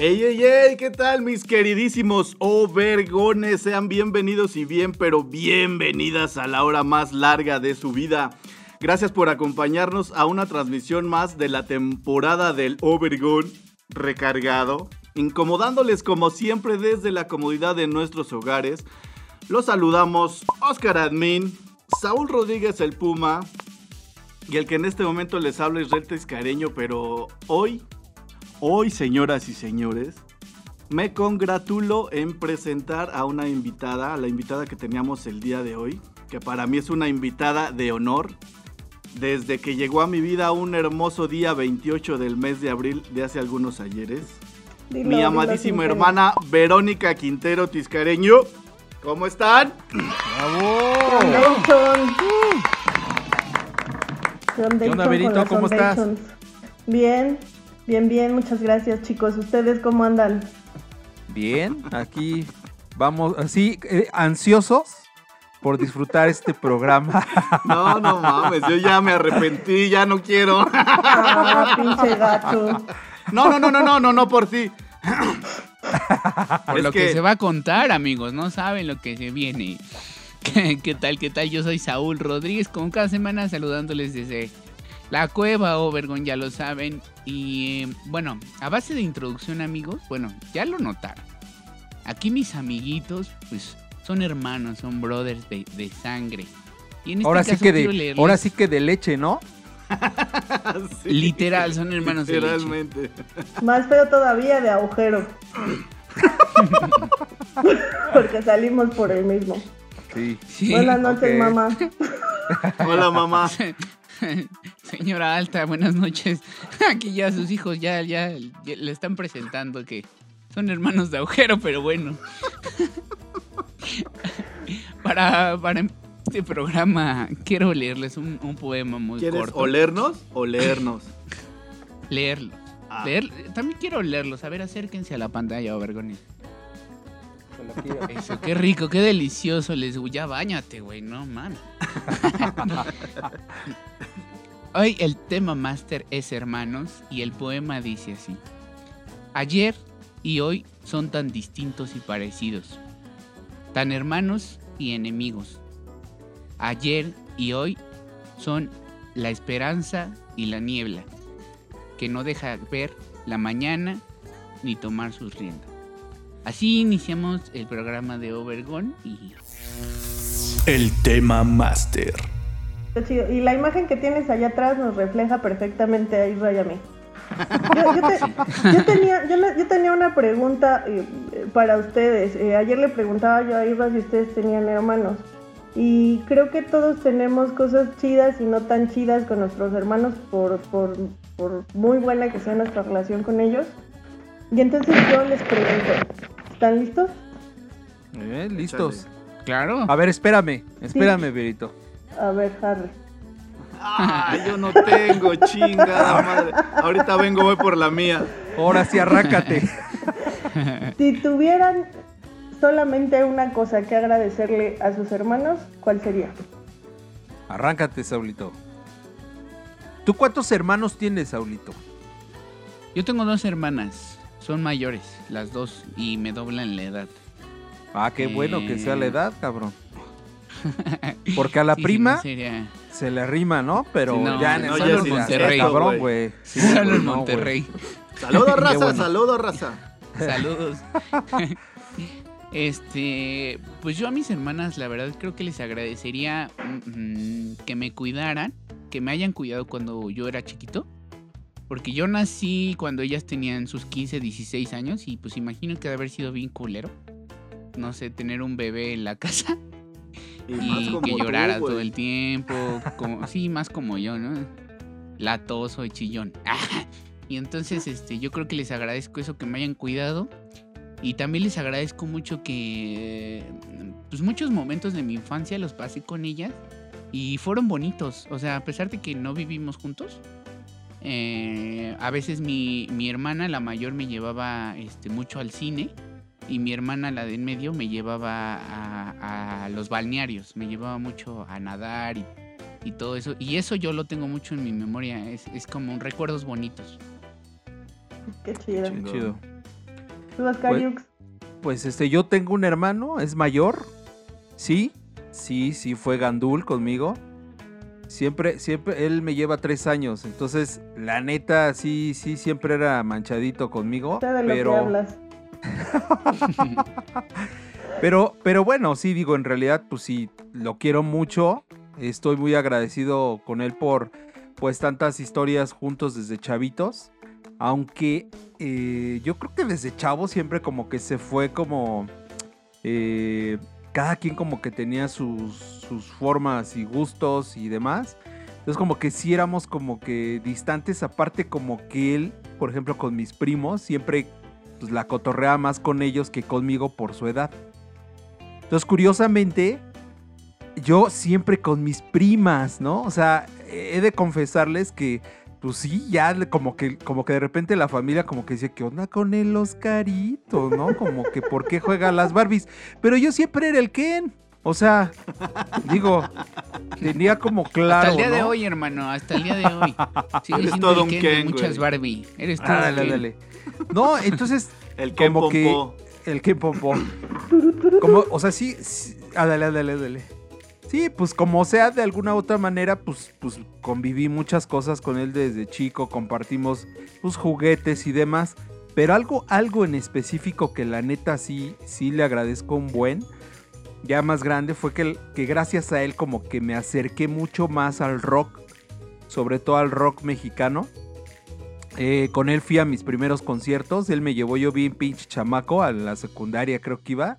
Ey, ey, ey, ¿qué tal mis queridísimos Overgones? Sean bienvenidos y bien, pero bienvenidas a la hora más larga de su vida. Gracias por acompañarnos a una transmisión más de la temporada del Overgon recargado, incomodándoles como siempre desde la comodidad de nuestros hogares. Los saludamos Oscar Admin, Saúl Rodríguez el Puma y el que en este momento les habla es Reltes Careño, pero hoy Hoy, señoras y señores, me congratulo en presentar a una invitada, a la invitada que teníamos el día de hoy, que para mí es una invitada de honor. Desde que llegó a mi vida un hermoso día 28 del mes de abril de hace algunos ayeres. Dilo, mi amadísima hermana Verónica Quintero Tiscareño. ¿Cómo están? Foundation ¿Qué onda, ¿Cómo estás? Bien, bien, bien, muchas gracias chicos. ¿Ustedes cómo andan? Bien, aquí vamos así eh, ansiosos por disfrutar este programa. No, no mames, yo ya me arrepentí, ya no quiero. Ah, pinche gato. No, no, no, no, no, no, no por ti. Por Es lo que... que- se va a contar, amigos, no saben lo que se viene. ¿Qué, qué tal, qué tal? Yo soy Saúl Rodríguez, como cada semana saludándoles desde la cueva Overgon, ya lo saben. Y eh, bueno, a base de introducción, amigos, bueno, ya lo notaron. Aquí mis amiguitos, pues, son hermanos, son brothers de, de sangre. Y en este Ahora sí que de, leerles- ahora sí que de leche, ¿no? Sí, Literal, son hermanos de leche. Literalmente. Más feo todavía de agujero. Porque salimos por el mismo. Sí. Sí. Buenas noches, mamá. Hola, mamá. Señora Alta, buenas noches. Aquí ya sus hijos ya, ya, ya le están presentando que son hermanos de agujero, pero bueno. para, para este programa quiero leerles un, un poema muy ¿Quieres corto. olernos o leernos? Leerlo. Ah. Leer, también quiero leerlos. A ver, acérquense a la pantalla, Eso, qué rico, qué delicioso. Les ya bañate, güey, no mames. Hoy el tema máster es hermanos y el poema dice así. Ayer y hoy son tan distintos y parecidos. Tan hermanos y enemigos. Ayer y hoy son la esperanza y la niebla, que no deja ver la mañana ni tomar sus riendas. Así iniciamos el programa de Overgon y El tema máster. Y la imagen que tienes allá atrás nos refleja perfectamente a Isra y a mí. Yo, yo te- yo tenía, yo, le- yo tenía una pregunta eh, eh, para ustedes. Eh, ayer le preguntaba yo a Isra si ustedes tenían hermanos. Y creo que todos tenemos cosas chidas y no tan chidas con nuestros hermanos por, por, por muy buena que sea nuestra relación con ellos. Y entonces yo les pregunto, ¿están listos? Eh, listos. claro. A ver, espérame, espérame, Verito. A ver, Harry. Yo no tengo, chingada madre. Ahorita vengo, voy por la mía. Ahora sí, arráncate. Si tuvieran solamente una cosa que agradecerle a sus hermanos, ¿cuál sería? Arráncate, Saulito. ¿Tú cuántos hermanos tienes, Saulito? Yo tengo dos hermanas, son mayores, las dos, y me doblan la edad. Ah, qué bueno que sea la Eh. edad, cabrón. Porque a la Sí, prima sí, no sería- se le rima, ¿no? Pero Sí, no, ya en no, el solo Monterrey, cabrón, güey. güey. Sí, Solo güey, en no, güey. Monterrey. Saludos, raza, bueno. saludos, raza. Saludos. Este, pues yo a mis hermanas, la verdad, creo que les agradecería mm, que me cuidaran, que me hayan cuidado cuando yo era chiquito. Porque yo nací cuando ellas tenían sus 15, 16 años y pues imagino que de haber sido bien culero. No sé, tener un bebé en la casa Y, y que llorara todo el tiempo. Como, sí, más como yo, ¿no? Latoso y chillón. Y entonces, este, yo creo que les agradezco eso que me hayan cuidado. Y también les agradezco mucho que pues muchos momentos de mi infancia los pasé con ellas y fueron bonitos. O sea, a pesar de que no vivimos juntos, eh, a veces mi, mi hermana, la mayor, me llevaba este, mucho al cine y mi hermana, la de en medio, me llevaba a, a los balnearios, me llevaba mucho a nadar y, y todo eso. Y eso yo lo tengo mucho en mi memoria, es, es como un recuerdos bonitos. Qué chido. Chingón. Chido. ¿Tú, Oscar Pues-? Pues este, yo tengo un hermano, es mayor. Sí, sí, sí, fue Gandul conmigo. Siempre, siempre, él me lleva tres años. Entonces, la neta, sí, sí, siempre era manchadito conmigo. De lo que Pero, hablas. pero, pero bueno, sí, digo, en realidad, pues sí, lo quiero mucho. Estoy muy agradecido con él por, pues, tantas historias juntos desde chavitos. Aunque eh, yo creo que desde chavo siempre como que se fue como... eh, cada quien como que tenía sus, sus formas y gustos y demás. Entonces como que sí éramos como que distantes, aparte como que él, por ejemplo, con mis primos, siempre pues, la cotorrea más con ellos que conmigo por su edad. Entonces curiosamente, yo siempre con mis primas, ¿no? O sea, he de confesarles que pues sí, ya como que, como que de repente la familia como que dice, ¿qué onda con el Oscarito? ¿No? Como que ¿por qué juega a las Barbies? Pero yo siempre era el Ken. O sea, digo, tenía como claro. hasta el día de hoy, hermano, hasta el día de hoy. Sigue Eres todo un Ken de Ken, muchas güey. Barbie. Eres todo Ah, un dale, Ken. dale. No, entonces, El Ken como que el Ken Pompó. Como, o sea, sí, sí, ah, dale, dale, dale. Sí, pues como sea, de alguna u otra manera, pues, pues conviví muchas cosas con él desde chico, compartimos pues juguetes y demás. Pero algo, algo en específico que la neta sí, sí le agradezco un buen, ya más grande, fue que, que gracias a él como que me acerqué mucho más al rock, sobre todo al rock mexicano. Eh, con él fui a mis primeros conciertos, él me llevó yo bien pinche chamaco, a la secundaria creo que iba.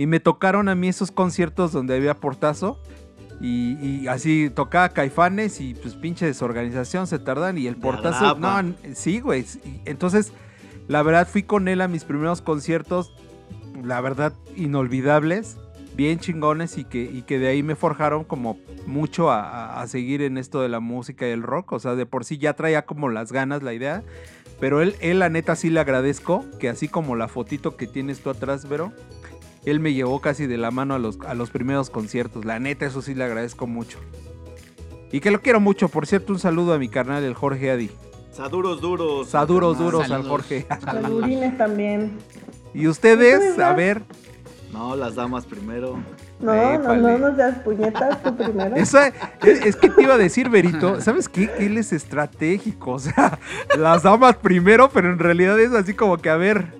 Y me tocaron a mí esos conciertos donde había portazo. Y, y así tocaba Caifanes y pues pinche desorganización se tardan y el portazo... No, sí, güey. Entonces, la verdad fui con él a mis primeros conciertos, la verdad, inolvidables, bien chingones y que, y que de ahí me forjaron como mucho a seguir en esto de la música y el rock. O sea, de por sí ya traía como las ganas, la idea. Pero él, él la neta sí le agradezco que así como la fotito que tienes tú atrás, Vero, él me llevó casi de la mano a los, a los primeros conciertos. La neta, eso sí le agradezco mucho. Y que lo quiero mucho. Por cierto, un saludo a mi carnal, el Jorge Adi. Saduros duros. Saduros duros al Saludos. Jorge. Saludos. Saludines también. Y ustedes, a ¿no? ver. No, las damas primero. No, no, Épale. no nos das puñetas tú primero. Eso es, es que te iba a decir, Berito, ¿sabes qué? Que él es estratégico, o sea, las damas primero, pero en realidad es así como que, a ver,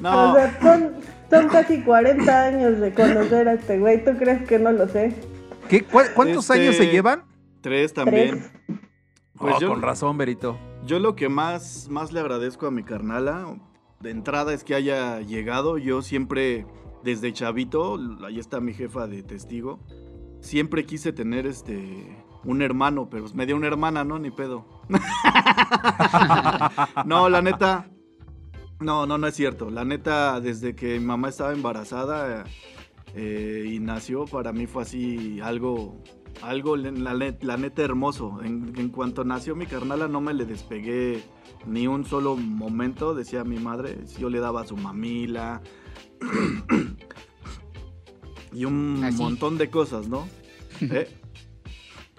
No, O sea, son, son casi 40 años de conocer a este güey. ¿Tú crees que no lo sé? ¿qué, cu- ¿cuántos Este, años se llevan? tres también. Tres. Pues Oh, yo, con razón, Berito. yo lo que más, más le agradezco a mi carnala de entrada es que haya llegado. Yo siempre, desde chavito, ahí está mi jefa de testigo, siempre quise tener este un hermano, pero me dio una hermana, ¿no? Ni pedo. no, la neta. No, no, no es cierto. La neta, desde que mi mamá estaba embarazada eh, y nació, para mí fue así algo, algo la, la neta hermoso. En, en cuanto nació mi carnala, no me le despegué ni un solo momento, decía mi madre. Yo le daba su mamila y un Así. montón de cosas, ¿no? ¿Eh?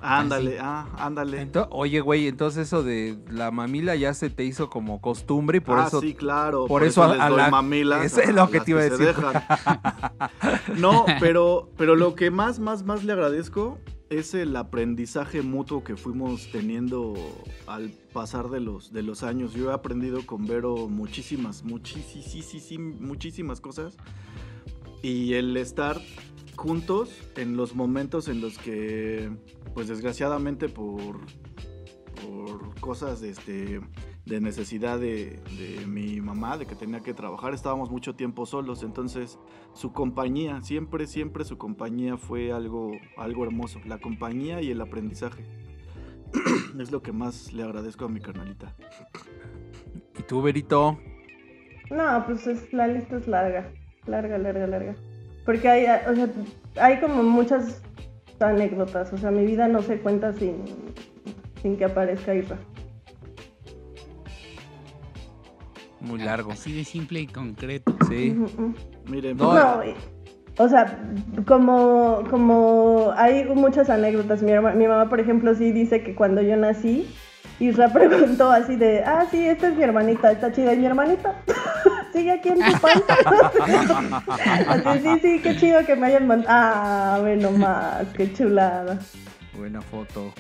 Ándale, ah, ándale. Ento- oye, güey, entonces eso de la mamila ya se te hizo como costumbre y por ah, eso... sí, claro. por eso a- les a doy la- mamilas eso es lo que te iba a decir. no, pero, pero lo que más, más, más le agradezco es el aprendizaje mutuo que fuimos teniendo al pasar de los, de los años. Yo he aprendido con Vero muchísimas, muchísimas, muchísimas cosas. Y el estar juntos en los momentos en los que, pues desgraciadamente por, por cosas de, este, de necesidad de, de mi mamá, de que tenía que trabajar, estábamos mucho tiempo solos. Entonces su compañía, siempre, siempre su compañía fue algo, algo hermoso. La compañía y el aprendizaje. es lo que más le agradezco a mi carnalita. ¿Y tú, Berito? No, pues es, la lista es larga, larga, larga, larga. Porque hay, o sea, hay como muchas anécdotas, o sea, mi vida no se cuenta sin, sin que aparezca Isra. Muy largo. Así de simple y concreto. Sí. Ujú. Miren, No, No, y- o sea, como, como hay muchas anécdotas. Mi, herma- mi mamá, por ejemplo, sí dice que cuando yo nací, Isra preguntó así de, ah, sí, esta es mi hermanita, está chida. ¿Y mi hermanita? Sigue aquí en tu panza. así, sí, sí, qué chido que me hayan mandado. Ah, ve nomás, qué chulada. Buena foto.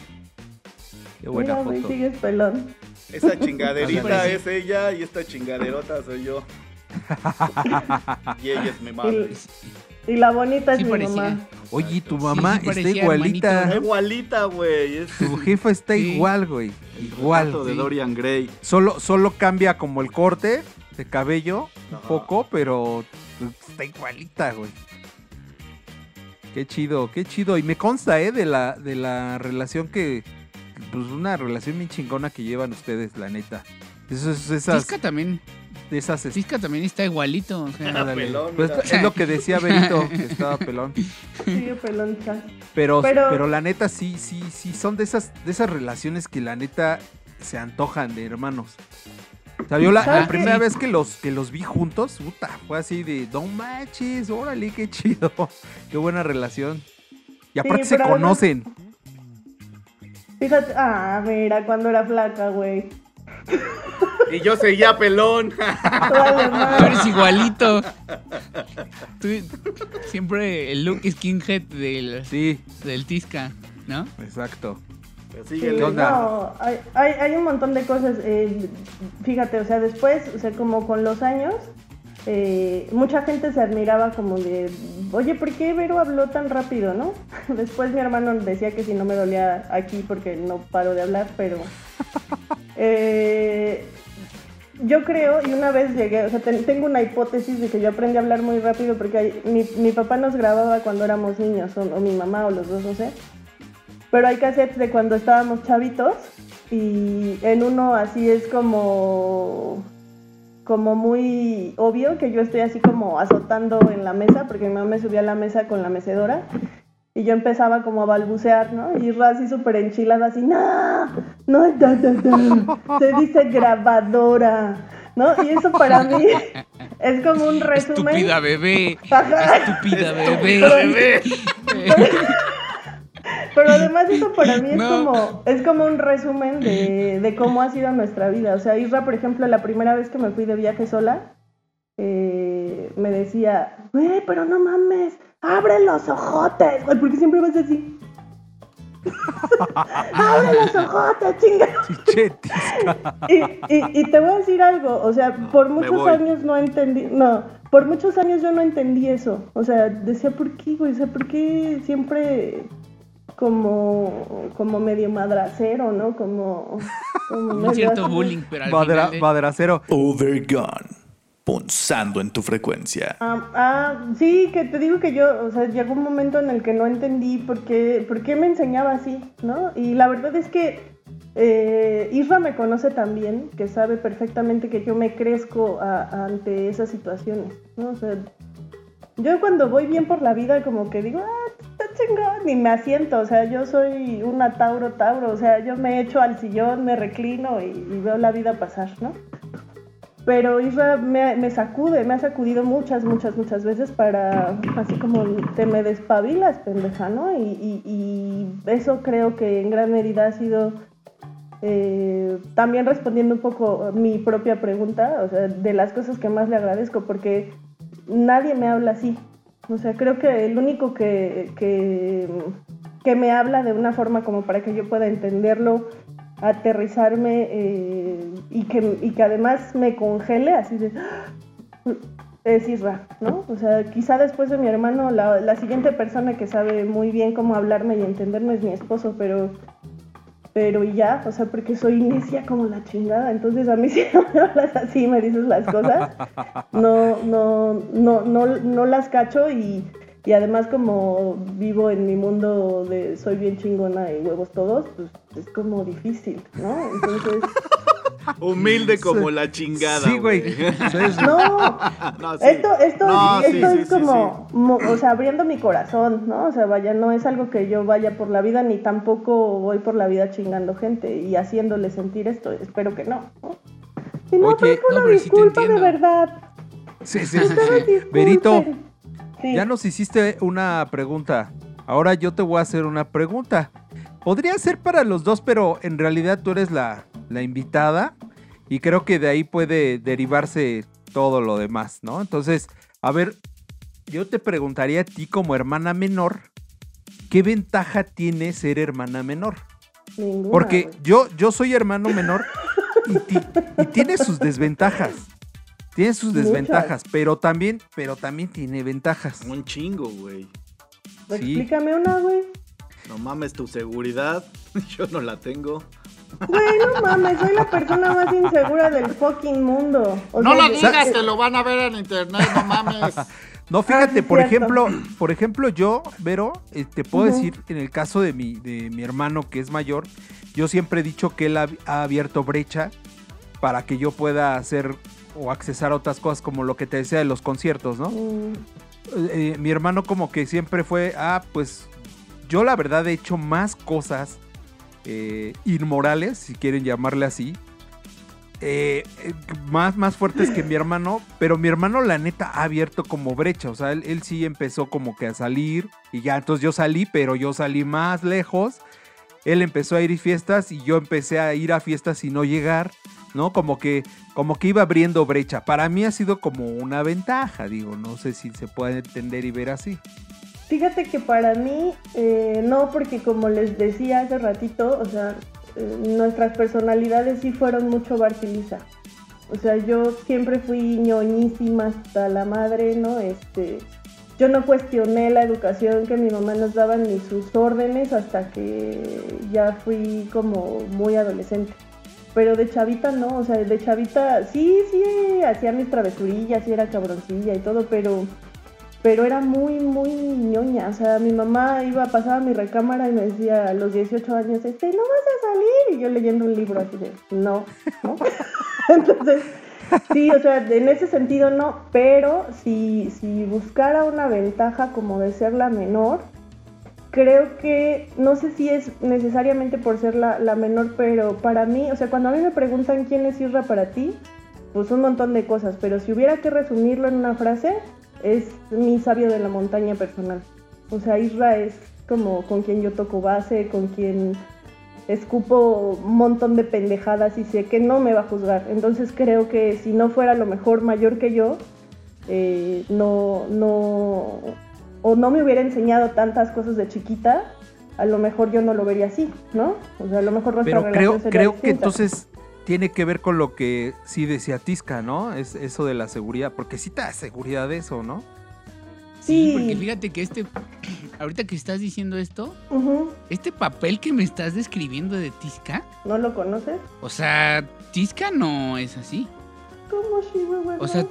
Qué buena Mira, foto. sigues pelón. esa chingaderita es ella y esta chingaderota soy yo. y ella es mi madre. Y, y la bonita Sí es mi mamá. Oye, tu mamá sí está igualita. hermanito, Igualita, güey. Es Tu jefa está Sí. igual, güey. Igual. retrato de sí. Dorian Gray. Solo, solo cambia como el corte de cabello un poco, pero está igualita, güey. Qué chido, qué chido. Y me consta, ¿eh? De la, de la relación que. Pues una relación bien chingona que llevan ustedes, la neta. Eso es esas. Cisca también, de esas también está igualito. O sea, pelón, Pues es lo que decía Berito, que estaba pelón. Sigue pelón. Pero, pero, Pero- la neta sí, sí, sí, son de esas, de esas relaciones que la neta se antojan de hermanos. O sea, yo la, primera vez que los, que los vi juntos, puta, fue así de, no manches, órale, qué chido, qué buena relación. Y aparte se pero además- conocen. Fíjate, ah, mira, cuando era flaca, güey. Y yo seguía pelón. Vale, Tú madre. eres igualito. Tú- siempre el look skinhead del, Sí, del Tisca, ¿no? exacto. Sí. ¿Qué onda? no, hay, hay, hay un montón de cosas. eh, fíjate, o sea, después, o sea, como con los años, eh, mucha gente se admiraba como de, oye, ¿por qué Vero habló tan rápido, no? Después mi hermano decía que si no me dolía aquí porque no paro de hablar, pero... eh, yo creo, y una vez llegué, o sea, ten- tengo una hipótesis de que yo aprendí a hablar muy rápido porque hay- mi, mi papá nos grababa cuando éramos niños, o, o mi mamá, o los dos, no sé. Pero hay cassettes de cuando estábamos chavitos y en uno así es como como muy obvio que yo estoy así como azotando en la mesa porque mi mamá me subía a la mesa con la mecedora y yo empezaba como a balbucear, ¿no? Y Ra así súper enchilada así, no, no, da, da, da, se dice grabadora, ¿no? Y eso para mí es como un resumen. Estúpida bebé. Ajá. Estúpida bebé. Pero además eso para mí es, No. como, es como un resumen de, de cómo ha sido nuestra vida. O sea, Isra, por ejemplo, la primera vez que me fui de viaje sola, eh, me decía, güey, pero no mames, abre los ojotes, güey, porque siempre vas así. abre los ojotes, chinga. Chiche, tisca. Y, y, y te voy a decir algo, o sea, por muchos años no entendí, no, por muchos años yo no entendí eso. O sea, decía, ¿por qué, güey? O sea, ¿por qué siempre como, como medio madracero, ¿no? Como, como Un cierto así. bullying, pero al final de- maderacero. Overgone. Punzando en tu frecuencia. Ah, ah, sí, que te digo que yo, o sea, llegó un momento en el que no entendí por qué, por qué me enseñaba así, ¿no? Y la verdad es que eh, Isra me conoce también, que sabe perfectamente que yo me crezco a- ante esas situaciones, ¿no? O sea, yo cuando voy bien por la vida como que digo, ah, está chingón, y me asiento, o sea, yo soy una Tauro Tauro, o sea, yo me echo al sillón, me reclino y, veo la vida pasar, ¿no? Pero Isra me, sacude, me ha sacudido muchas, muchas, muchas veces para, así como, te me despabilas, pendeja, ¿no? Y, y- y eso creo que en gran medida ha sido, eh, también respondiendo un poco mi propia pregunta, o sea, de las cosas que más le agradezco, porque nadie me habla así. O sea, creo que el único que, que, me habla de una forma como para que yo pueda entenderlo, aterrizarme eh, y, que, y que además me congele así de... Es Isra, ¿no? O sea, quizá después de mi hermano, la siguiente persona que sabe muy bien cómo hablarme y entenderme es mi esposo, pero pero y ya, o sea, porque soy necia como la chingada, entonces a mí si no me hablas así, me dices las cosas, no, no, no, no, no las cacho y, y además como vivo en mi mundo de soy bien chingona y huevos todos, pues es como difícil, ¿no? Entonces, Humilde como la chingada. Sí, güey. No, No, sí. esto, esto, No, sí, esto sí, es sí, como, mo- o sea, abriendo mi corazón, ¿no? O sea, vaya, no es algo que yo vaya por la vida, ni tampoco voy por la vida chingando gente y haciéndole sentir esto. Espero que no. ¿no? Y no, Oye, no, una disculpa de verdad. sí, sí, sí, Sí. ya nos hiciste una pregunta. Ahora yo te voy a hacer una pregunta. Podría ser para los dos, pero en realidad tú eres la, la invitada y creo que de ahí puede derivarse todo lo demás, ¿no? Entonces, a ver, yo te preguntaría a ti como hermana menor, ¿qué ventaja tiene ser hermana menor? Ninguna, Porque yo, yo soy hermano menor y, ti- y tiene sus desventajas. Tiene sus Muchas. desventajas, pero también, pero también tiene ventajas. Un chingo, güey. sí. Explícame una, güey. No mames tu seguridad. Yo no la tengo. Güey, no mames, soy la persona más insegura del fucking mundo. O No sea, lo digas, eh, que lo van a ver en internet, no mames. No, fíjate, sí, por cierto. ejemplo, por ejemplo, yo, Vero, eh, te puedo decir, en el caso de mi, de mi hermano que es mayor, yo siempre he dicho que él ha, ha abierto brecha para que yo pueda hacer o accesar a otras cosas como lo que te decía de los conciertos, ¿no? mm, eh, mi hermano como que siempre fue, ah, pues yo la verdad he hecho más cosas eh, inmorales, si quieren llamarle así, eh, eh, más, más fuertes que mi hermano, pero mi hermano la neta ha abierto como brecha, o sea, él, sí empezó como que a salir y ya, entonces yo salí, pero yo salí más lejos, él empezó a ir a fiestas y yo empecé a ir a fiestas y no llegar. ¿no? Como que, como que iba abriendo brecha. Para mí ha sido como una ventaja, digo, no sé si se puede entender y ver así. Fíjate que para mí, eh, no, porque como les decía hace ratito, o sea, eh, nuestras personalidades sí fueron mucho Bart y Lisa. O sea, yo siempre fui ñoñísima hasta la madre, ¿no? Este, yo no cuestioné la educación que mi mamá nos daba ni sus órdenes hasta que ya fui como muy adolescente. Pero de chavita no, o sea, de chavita sí, sí, hacía mis travesurillas, sí era cabroncilla y todo, pero pero era muy, muy ñoña. O sea, mi mamá iba, pasaba mi recámara y me decía a los 18 años, este, no vas a salir. Y yo leyendo un libro así de, no, ¿no? Entonces, sí, o sea, en ese sentido no, pero si, si buscara una ventaja como de ser la menor, creo que, no sé si es necesariamente por ser la, la menor, pero para mí, o sea, cuando a mí me preguntan quién es Isra para ti, pues un montón de cosas, pero si hubiera que resumirlo en una frase, es mi sabio de la montaña personal. O sea, Isra es como con quien yo toco base, con quien escupo un montón de pendejadas y sé que no me va a juzgar. Entonces creo que si no fuera a lo mejor mayor que yo, eh, no, no, o no me hubiera enseñado tantas cosas de chiquita, a lo mejor yo no lo vería así, ¿no? O sea, a lo mejor nuestra Pero creo, creo que entonces tiene que ver con lo que sí decía Tisca, ¿no? Es eso de la seguridad, porque sí te da seguridad eso, ¿no? Sí, Sí. porque fíjate que este, ahorita que estás diciendo esto, este papel que me estás describiendo de Tisca, ¿No lo conoces? o sea, Tisca no es así. ¿Cómo Chihuahua? O sea,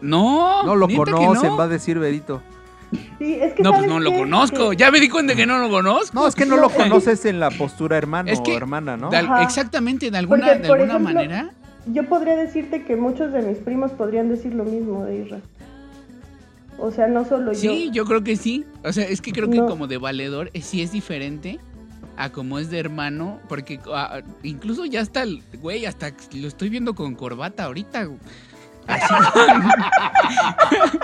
no. No lo ¿neta que conocen, no? va a decir Berito. Sí, es que No, pues ¿sabes no lo qué? conozco. Ya me di cuenta que no lo conozco. No, es que no No, lo conoces en la postura hermano Es que- o hermana, ¿no? De exactamente, de alguna, Porque, de alguna ejemplo, manera. Yo podría decirte que muchos de mis primos podrían decir lo mismo de Isra. O sea, no solo Sí, yo. yo creo que sí. O sea, es que creo que No. como de valedor eh, sí es diferente a como es de hermano, porque ah, incluso ya hasta, el- güey, hasta lo estoy viendo con corbata ahorita. Güey. Así,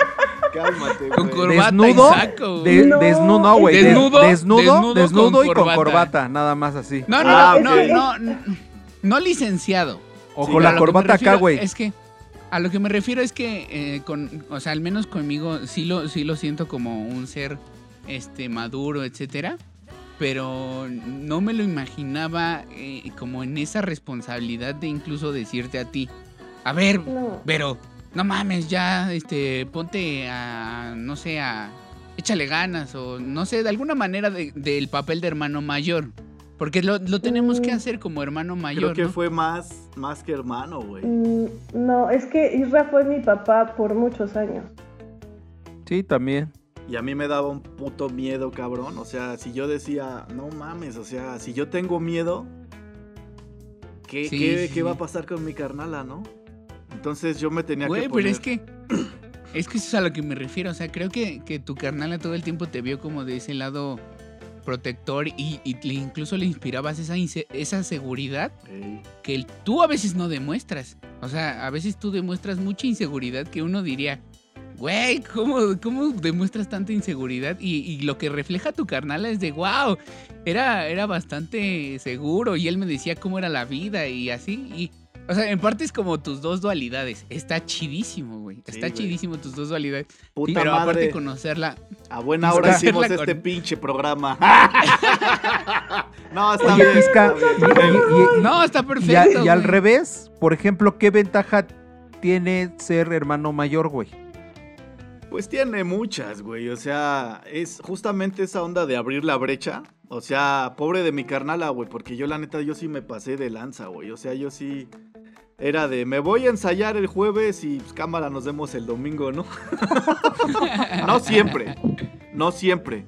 Cálmate, con güey. corbata Desnudo, y saco. güey. De- No, desnudo, no, güey. de- Desnudo, desnudo, desnudo desnudo, con y con corbata. nada más así. No, no, Ah, no, no, no, no licenciado. O Sí, con la corbata acá, güey. Es que a lo que me refiero es que eh, con, o sea, al menos conmigo sí lo, sí lo siento como un ser este maduro, etcétera. Pero no me lo imaginaba eh, como en esa responsabilidad de incluso decirte a ti, a ver, No. pero no mames, ya este ponte a no sé, a échale ganas o no sé, de alguna manera de- del papel de hermano mayor. Porque lo, lo tenemos que hacer como hermano Creo mayor. que ¿no? fue más, más que hermano, güey. Mm, No, es que Isra fue mi papá por muchos años. Sí, también. Y a mí me daba un puto miedo, cabrón. O sea, si yo decía, no mames, o sea, si yo tengo miedo, ¿qué, Sí, qué- sí, qué va a pasar con mi carnala, no? Entonces yo me tenía Güey, que pero poner... es que. Es que eso es a lo que me refiero. O sea, creo que, que tu carnala todo el tiempo te vio como de ese lado protector y, y le- incluso le inspirabas esa, esa seguridad Ey, que el- tú a veces no demuestras. O sea, a veces tú demuestras mucha inseguridad que uno diría, güey, ¿cómo, ¿cómo demuestras tanta inseguridad? Y, y lo que refleja tu carnal es de, wow, era, era bastante seguro y él me decía cómo era la vida y así. Y, o sea, en parte es como tus dos dualidades. Está chidísimo, güey. Sí, Está güey. chidísimo tus dos dualidades. Puta Pero madre, aparte conocerla. a buena hora hicimos con- este pinche programa. no, está Oye, bien. Pizca, está bien. y- y- No, está y, a- perfecto. y al güey. revés, por ejemplo, ¿qué ventaja tiene ser hermano mayor, güey? Pues tiene muchas, güey. O sea, es justamente esa onda de abrir la brecha. O sea, pobre de mi carnala, güey. Porque yo, la neta, yo sí me pasé de lanza, güey. O sea, yo sí. Era de, me voy a ensayar el jueves y pues, cámara, nos vemos el domingo, ¿no? no siempre. No siempre.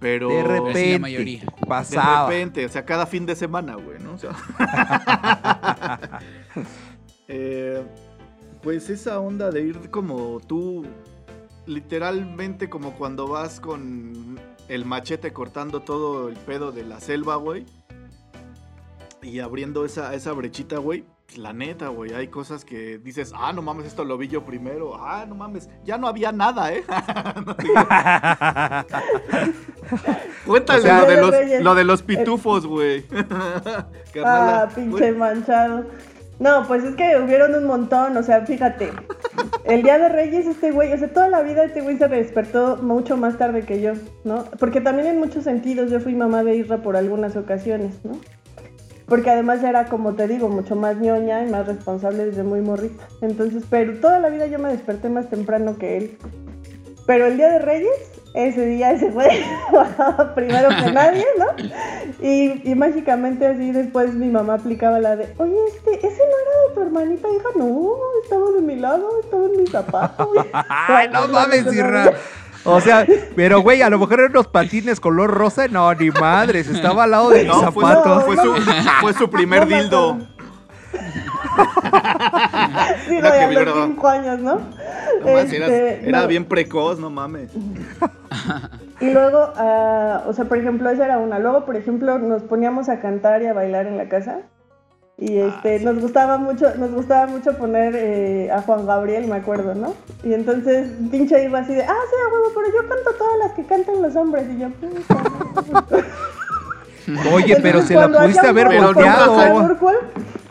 Pero. De la repente mayoría. De repente, o sea, cada fin de semana, güey, ¿no? O sea, eh, pues esa onda de ir como tú, literalmente como cuando vas con el machete cortando todo el pedo de la selva, güey. Y abriendo esa, esa brechita, güey. pues, La neta, güey, hay cosas que dices, ah, no mames, esto lo vi yo primero. Ah, no mames, ya no había nada, ¿eh? Cuéntale O sea- lo, de los, lo de los pitufos, güey. Ah, pinche manchado. No, pues es que hubieron un montón, o sea, fíjate. El día de Reyes, este güey, o sea, toda la vida este güey se despertó mucho más tarde que yo, ¿no? Porque también en muchos sentidos yo fui mamá de Isra por algunas ocasiones, ¿no? Porque además era, como te digo, mucho más ñoña y más responsable desde muy morrita. Entonces, pero toda la vida yo me desperté más temprano que él. Pero el día de Reyes, ese día ese güey bajaba primero que nadie, ¿no? Y, y mágicamente así después mi mamá aplicaba la de, oye, este, ese no era de tu hermanita, hija, no, estaba de mi lado, estaba en mi zapato. güey". Ay, no mames, Irra. O sea, pero güey, a lo mejor eran unos patines color rosa. No, ni madres, estaba al lado de mis No, fue, zapatos. fue su, fue su primer dildo. Sí, güey, que a los vibraba. cinco años, ¿no? No mames, eras- Este, era no. bien precoz, no mames. Y luego, ah, o sea, por ejemplo, esa era una. Luego, por ejemplo, nos poníamos a cantar y a bailar en la casa. Y este, nos gustaba mucho, nos gustaba mucho poner eh, a Juan Gabriel, me acuerdo, ¿no? Y entonces, pinche iba así de, ah, sí, huevo, pero yo canto todas las que cantan los hombres. Y yo, puta. Oye, pero se la cuando pudiste haber volteado.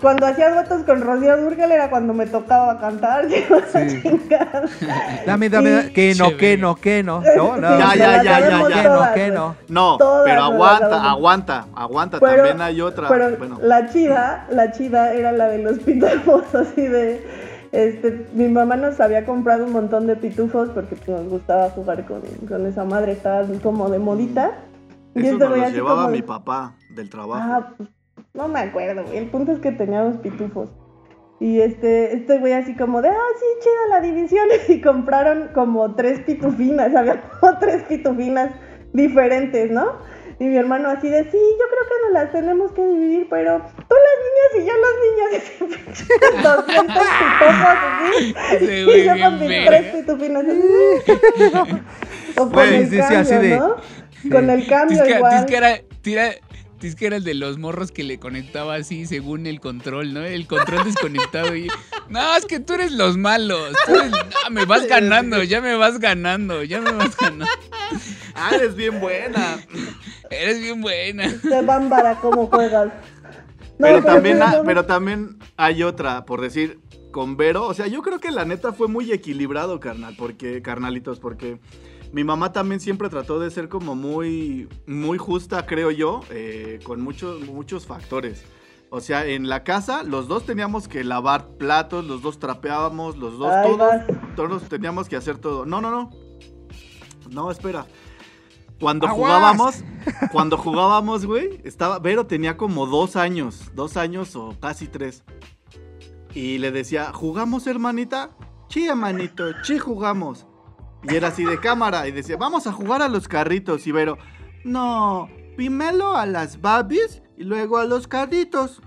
Cuando hacía votos con Rocío Durcal era cuando me tocaba cantar. yo a Sí. chingar. Dame, dame, que no, que no, que no. No, no. Ya, ya, ya, ya, ya. Que no, que no. No, Todas pero aguanta, aguanta, aguanta. Pero- También hay otra. Pero bueno, la chida, la chida era la de los pitufos, así de... Este, mi mamá nos había comprado un montón de pitufos porque pues, nos gustaba jugar con, con esa madre, estaba como de modita. Y eso nos güey los llevaba como mi papá del trabajo. Ah, pues, no me acuerdo, güey. El punto es que teníamos pitufos. Y este, este güey así como de, ah, sí, chida la división. Y compraron como tres pitufinas, había como tres pitufinas diferentes, ¿no? Y mi hermano así de, sí, yo creo que nos las tenemos que dividir, pero tú las niñas y yo los niños. Y así, 200 pitufos así. Ese Y yo con mis tres pitufinas así. O con el así cambio, de- ¿no? Con el cambio Tisca, igual. Era, tira- Tisca era el de los morros que le conectaba así según el control, ¿no? El control desconectado y... No, es que tú eres los malos. Tú eres- no, me vas ganando, ya me vas ganando, ya me vas ganando. Ah, eres bien buena. Eres bien buena. de bámbara cómo juegas. No, pero, también, no, pero también hay otra, por decir, con Vero. O sea, yo creo que la neta fue muy equilibrado, carnal, porque, carnalitos, porque mi mamá también siempre trató de ser como muy, muy justa, creo yo, eh, con muchos, muchos factores. O sea, en la casa los dos teníamos que lavar platos, los dos trapeábamos, los dos, todos, todos teníamos que hacer todo. No, no, no. No, espera. Cuando Aguas. jugábamos, cuando jugábamos, güey, estaba, Vero tenía como dos años, dos años o casi tres. Y le decía, ¿jugamos, hermanita? Sí, hermanito, sí jugamos. Y era así de cámara, y decía, vamos a jugar a los carritos. Y Vero, no, primero a las Barbies y luego a los carritos.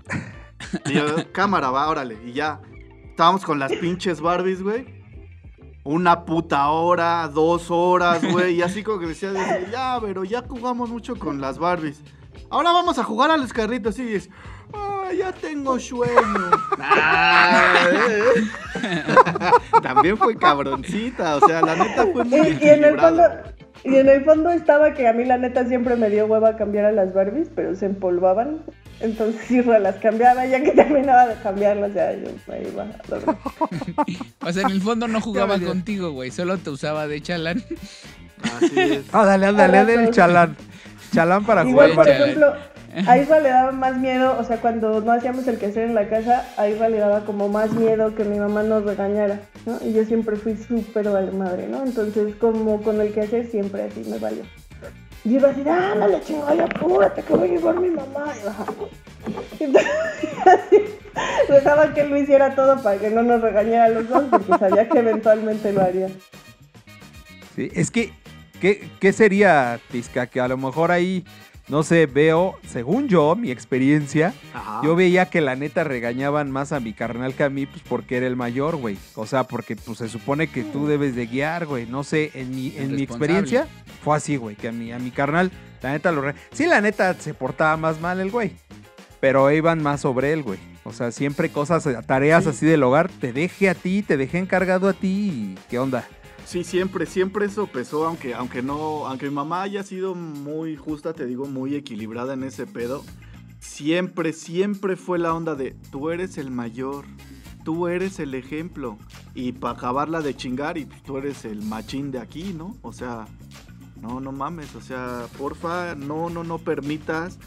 Y yo, cámara, va, órale. Y ya. Estábamos con las pinches Barbies, güey. Una puta hora, dos horas, güey. Y así como que decía, decía, ya, pero ya jugamos mucho con las Barbies. Ahora vamos a jugar a los carritos. Y dices, ah, ya tengo sueño. Ah, eh. También fue cabroncita. O sea, la neta fue muy Y, y en el fondo, y en el fondo estaba que a mí la neta siempre me dio hueva cambiar a las Barbies, pero se empolvaban. Entonces Isra las cambiaba, ya que terminaba de cambiarlas, ya yo me iba a dormir. O sea, en el fondo no jugaba contigo, güey. Solo te usaba de chalán. Así es. Ándale, ándale, A ándale, ratos. chalán. Chalán para Igual, jugar. por ejemplo, a Isra le daba más miedo, o sea, cuando no hacíamos el quehacer en la casa, a Isra le daba como más miedo que mi mamá nos regañara, ¿no? Y yo siempre fui súper vale madre, ¿no? Entonces, como con el quehacer siempre así me valió. Y iba así, ándale, chingada, apúrate, que voy a llevar mi mamá. Y bajaba. Entonces, así, dejaba que él lo hiciera todo para que no nos regañara a los dos, porque sabía que eventualmente lo haría. Sí, es que, ¿qué, qué sería, Tizca? Que a lo mejor ahí, no sé, veo, según yo, mi experiencia, Ajá. yo veía que la neta regañaban más a mi carnal que a mí, pues porque era el mayor, güey. O sea, porque pues se supone que tú debes de guiar, güey. No sé, en mi, en mi experiencia fue así, güey, que a mi, a mi carnal, la neta lo re... Sí, la neta se portaba más mal el güey, pero iban más sobre él, güey. O sea, siempre cosas, tareas Sí. así del hogar, te dejé a ti, te dejé encargado a ti y ¿qué onda? Sí, siempre, siempre eso pesó, aunque, aunque no, aunque mi mamá haya sido muy justa, te digo, muy equilibrada en ese pedo. Siempre, siempre fue la onda de tú eres el mayor, tú eres el ejemplo. Y para acabarla de chingar, y pues, tú eres el machín de aquí, ¿no? O sea, no, no mames, o sea, porfa, no, no, no permitas.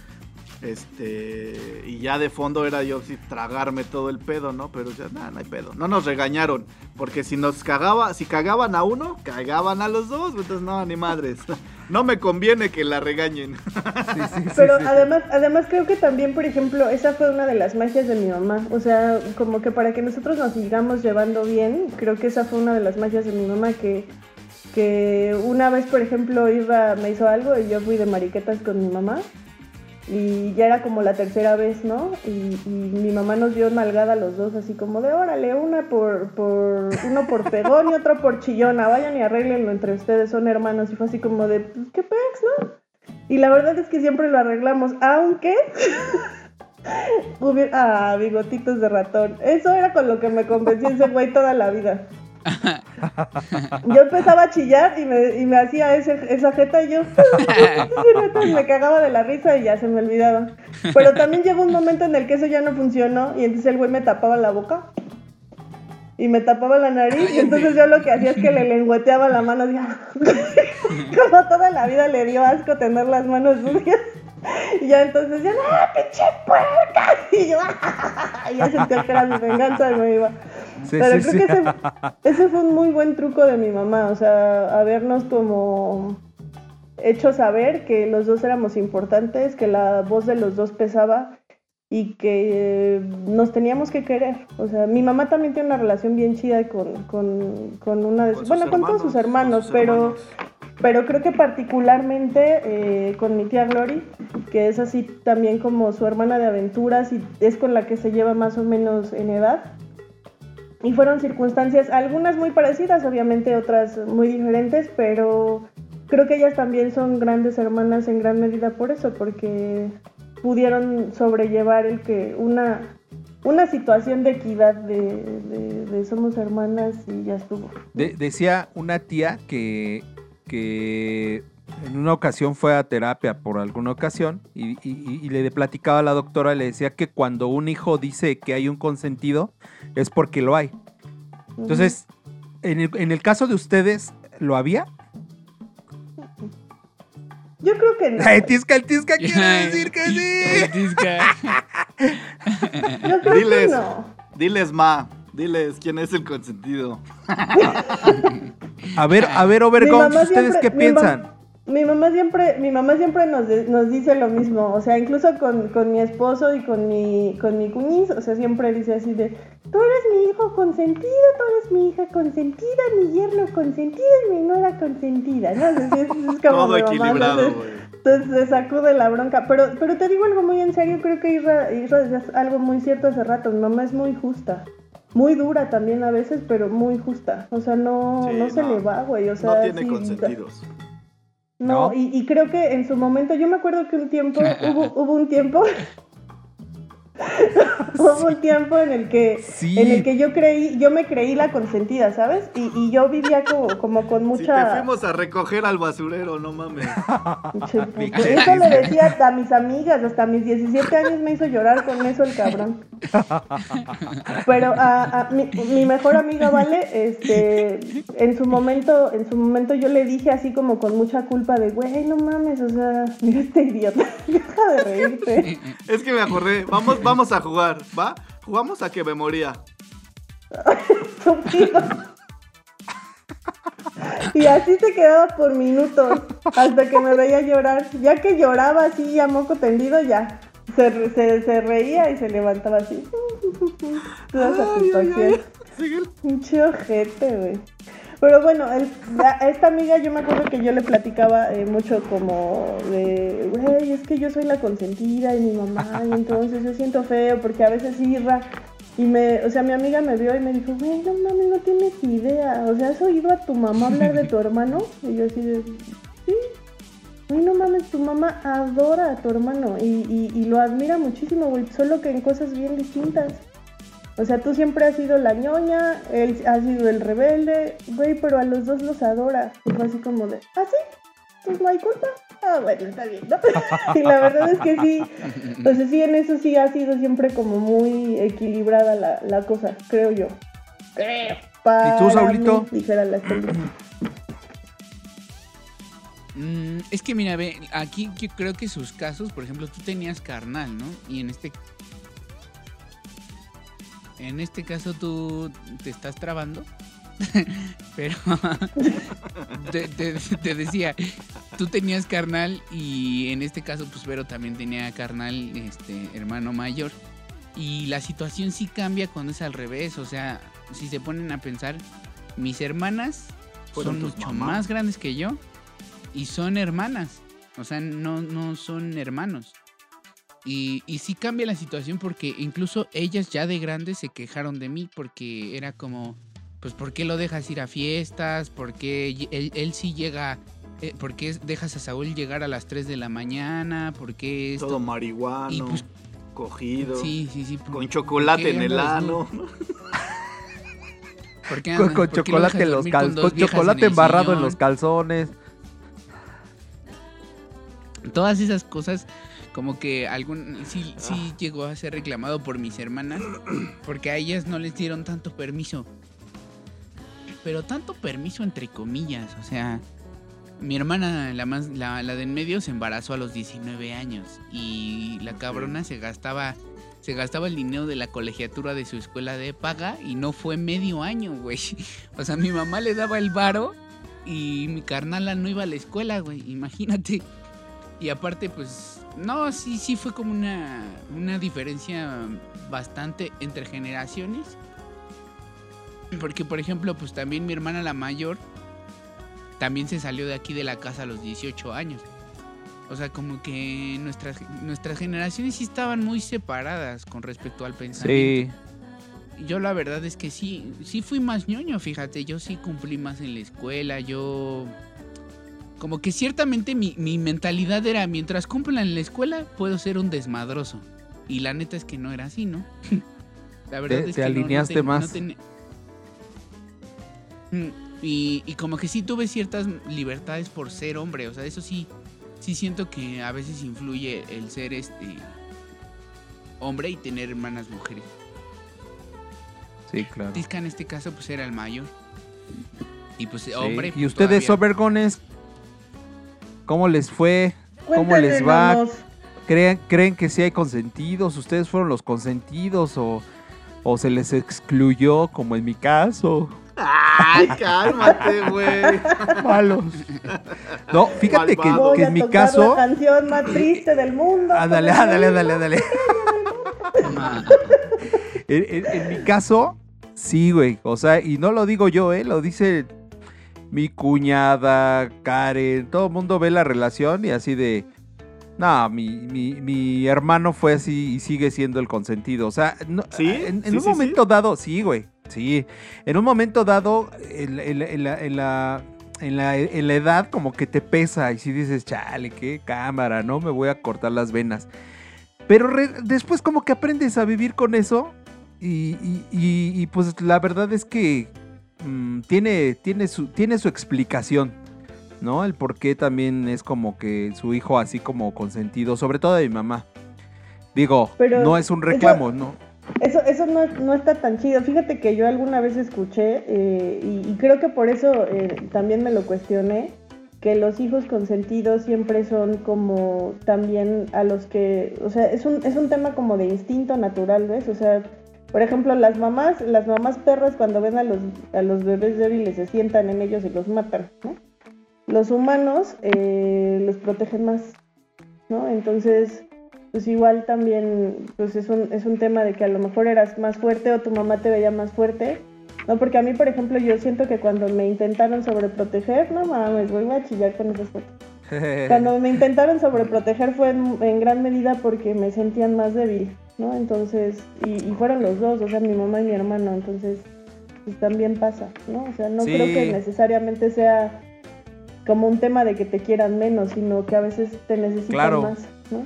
Este, y ya de fondo era yo sí tragarme todo el pedo, ¿no? Pero ya, nada, no hay pedo. No nos regañaron, porque si nos cagaba, si cagaban a uno, cagaban a los dos, entonces no, ni madres. No me conviene que la regañen. Sí, sí, sí, Pero sí. además, además creo que también, por ejemplo, esa fue una de las magias de mi mamá. O sea, como que para que nosotros nos sigamos llevando bien, creo que esa fue una de las magias de mi mamá que, que una vez, por ejemplo, iba, me hizo algo y yo fui de mariquetas con mi mamá. Y ya era como la tercera vez, ¿no? Y, y mi mamá nos dio nalgada a los dos, así como de, órale, una por, por, uno por pegón y otro por chillona, vayan y arréglenlo entre ustedes, son hermanos. Y fue así como de, pues, ¿qué pex, no? Y la verdad es que siempre lo arreglamos, aunque ah, bigotitos de ratón. Eso era con lo que me convenció ese güey toda la vida. Yo empezaba a chillar y me, y me hacía ese, esa jeta y yo entonces me cagaba de la risa y ya se me olvidaba. Pero también llegó un momento en el que eso ya no funcionó y entonces el güey me tapaba la boca y me tapaba la nariz y entonces yo lo que hacía es que le lengüeteaba la mano así, como toda la vida le dio asco tener las manos sucias. Y ya entonces ya, ¡ah, pinche puerca! Y yo, y ya sentía que era mi venganza y me iba. Sí, Pero sí, creo sí. que ese, ese fue un muy buen truco de mi mamá, o sea, habernos como hecho saber que los dos éramos importantes, que la voz de los dos pesaba y que nos teníamos que querer. O sea, mi mamá también tiene una relación bien chida con, con, con una de Con sus, bueno, con todos sus hermanos, hermanos, sus pero, hermanos. Pero creo que particularmente eh, con mi tía Glory, que es así también como su hermana de aventuras y es con la que se lleva más o menos en edad. Y fueron circunstancias, algunas muy parecidas, obviamente otras muy diferentes, pero creo que ellas también son grandes hermanas en gran medida por eso, porque pudieron sobrellevar el que una, una situación de equidad de, de- de somos hermanas y ya estuvo. De- decía una tía que, que en una ocasión fue a terapia por alguna ocasión y, y- y le platicaba a la doctora, le decía que cuando un hijo dice que hay un consentido es porque lo hay. Entonces, en el, en el caso de ustedes, ¿lo había? Yo creo que no. El Tisca, el Tisca quiere decir que sí. Tisca. Yo creo Diles. que no. Diles, ma, diles quién es el consentido. A ver, a ver, mamá ¿ustedes siempre- qué mi piensan? Mi mamá siempre, mi mamá siempre nos, de- nos dice lo mismo, o sea, incluso con, con mi esposo y con mi, con mi cuñiz, o sea, siempre dice así de, tú eres mi hijo consentido, tú eres mi hija consentida, mi yerno consentido y mi nuera consentida, ¿no? Entonces, es, es como Todo mi mamá, equilibrado, entonces, se sacude la bronca. Pero, pero te digo algo muy en serio, creo que Isra, Isra decía algo muy cierto hace rato. Mi mamá es muy justa. Muy dura también a veces, pero muy justa. O sea, no, Sí, no se no. le va, güey. O sea, no tiene sí, consentidos. No, ¿No? Y, y creo que en su momento, yo me acuerdo que un tiempo, hubo, hubo un tiempo, hubo un tiempo en el que, Sí. en el que yo creí, yo me creí la consentida, ¿sabes? Y, y yo vivía como, como con Si te mucha... fuimos a recoger al basurero, no mames. Eso le decía hasta a mis amigas, hasta mis 17 años me hizo llorar con eso el cabrón. Pero a, a mi, mi mejor amiga, Vale, este, en su momento, en su momento yo le dije así como con mucha culpa de, güey, no mames, o sea, mira este idiota, deja de reírte. Es que me acordé. Vamos, vamos a jugar, ¿va? Jugamos a que me moría. Y así se quedaba por minutos, hasta que me veía llorar. Ya que lloraba así a moco tendido, ya. Se, se, se reía y se levantaba así. Toda satisfacción. Pinche ojete, güey. Pero bueno, el- a esta amiga yo me acuerdo que yo le platicaba eh, mucho como de, güey, es que yo soy la consentida y mi mamá, y entonces yo siento feo porque a veces irra. Y me, o sea, mi amiga me vio y me dijo, güey, no mames, no tienes idea. O sea, ¿has oído a tu mamá hablar de tu hermano? Y yo así de, sí. Ay, no mames, tu mamá adora a tu hermano y, y, y lo admira muchísimo, güey, solo que en cosas bien distintas. O sea, tú siempre has sido la ñoña, él ha sido el rebelde, güey, pero a los dos los adora. Y fue así como de, ¿ah, sí? Pues no hay culpa. Ah, bueno, está bien, ¿no? y la verdad es que sí, o sea, sí, en eso sí ha sido siempre como muy equilibrada la, la cosa, creo yo. Creo. Para tú, Saulito? mí, dijera la. Mm, es que mira, ve, aquí yo creo que sus casos, por ejemplo, tú tenías carnal, ¿no? Y en este en este caso tú te estás trabando. Pero te, te- te decía, tú tenías carnal y en este caso pues Vero también tenía carnal, este hermano mayor. Y la situación sí cambia cuando es al revés, o sea, si se ponen a pensar, mis hermanas son mucho más grandes que yo y son hermanas. O sea, no, no son hermanos. Y, y sí cambia la situación porque incluso ellas ya de grandes se quejaron de mí porque era como, pues, ¿por qué lo dejas ir a fiestas? ¿Por qué él, él sí llega? eh, ¿Por qué dejas a Saúl llegar a las 3 de la mañana? ¿Por qué esto? Todo marihuano, Y pues- cogido, Sí, sí, sí. ¿por- con chocolate en el ano. no? ¿Por qué Con, por chocolate en los dormir con calzones. dos Con viejas en chocolate embarrado en los calzones. todas esas cosas como que algún sí, sí llegó a ser reclamado por mis hermanas porque a ellas no les dieron tanto permiso pero tanto permiso entre comillas o sea mi hermana la más la, la de en medio se embarazó a los 19 años y la cabrona se gastaba se gastaba el dinero de la colegiatura de su escuela de paga y no fue medio año, güey. O sea, mi mamá le daba el varo y mi carnala no iba a la escuela, güey. Imagínate. Y aparte, pues, no, sí, sí fue como una, una diferencia bastante entre generaciones. Porque, por ejemplo, pues también mi hermana la mayor también se salió de aquí de la casa a los 18 años. O sea, como que nuestras, nuestras generaciones sí estaban muy separadas con respecto al pensamiento. Sí. Yo la verdad es que sí, sí fui más ñoño, fíjate, yo sí cumplí más en la escuela, yo... Como que ciertamente mi, mi mentalidad era, mientras cumpla en la escuela, puedo ser un desmadroso. Y la neta es que no era así, ¿no? la verdad Te- es te que no- no alineaste ten- no más. ten- Mm, y, y como que sí tuve ciertas libertades por ser hombre, o sea, eso sí, sí siento que a veces influye el ser este hombre y tener hermanas mujeres. Sí, claro. Tisca en este caso pues era el mayor. Y pues Sí. hombre. ¿Y pues, ustedes, todavía- Obergones? ¿Cómo les fue? ¿Cómo les va? ¿Creen, ¿Creen que sí hay consentidos? ¿Ustedes fueron los consentidos o, o se les excluyó, como en mi caso? Ay, cálmate, güey. Malos. No, fíjate que, en mi caso... la canción más triste del mundo. Ándale, ándale, ándale, ándale. En, en- en mi caso, sí, güey. O sea, y no lo digo yo, ¿eh? Lo dice mi cuñada, Karen, todo el mundo ve la relación y así de, no, mi, mi, mi hermano fue así y sigue siendo el consentido. O sea, no- ¿Sí? en, en ¿Sí, un sí, momento dado, sí, güey, sí. En un momento dado, en, en la- en la, en, la, en, la, en la edad como que te pesa y si dices, chale, qué cámara, ¿no? Me voy a cortar las venas. Pero re- después como que aprendes a vivir con eso y, y- y- y, pues la verdad es que mm, tiene, tiene, su, tiene su explicación, ¿no? El por qué también es como que su hijo así como consentido, sobre todo de mi mamá. Digo, Pero no es un eso- reclamo, ¿no? Eso, eso no, no está tan chido. Fíjate que yo alguna vez escuché, eh, y, y creo que por eso eh, también me lo cuestioné, que los hijos consentidos siempre son como también a los que, o sea, es un, es un tema como de instinto natural, ¿ves? O sea, por ejemplo, las mamás, las mamás perras cuando ven a los, a los bebés débiles se sientan en ellos y los matan, ¿no? Los humanos eh, los protegen más, ¿no? Entonces, pues igual también pues es un, es un tema de que a lo mejor eras más fuerte o tu mamá te veía más fuerte. No, porque a mí, por ejemplo, yo siento que cuando me intentaron sobreproteger, no mames, voy a chillar con esas fotos. Cuando me intentaron sobreproteger fue en, en gran medida porque me sentían más débil, ¿no? Entonces, y, y fueron los dos, o sea, mi mamá y mi hermano, entonces, pues también pasa, ¿no? O sea, no Sí. creo que necesariamente sea como un tema de que te quieran menos, sino que a veces te necesitan Claro. más, ¿no?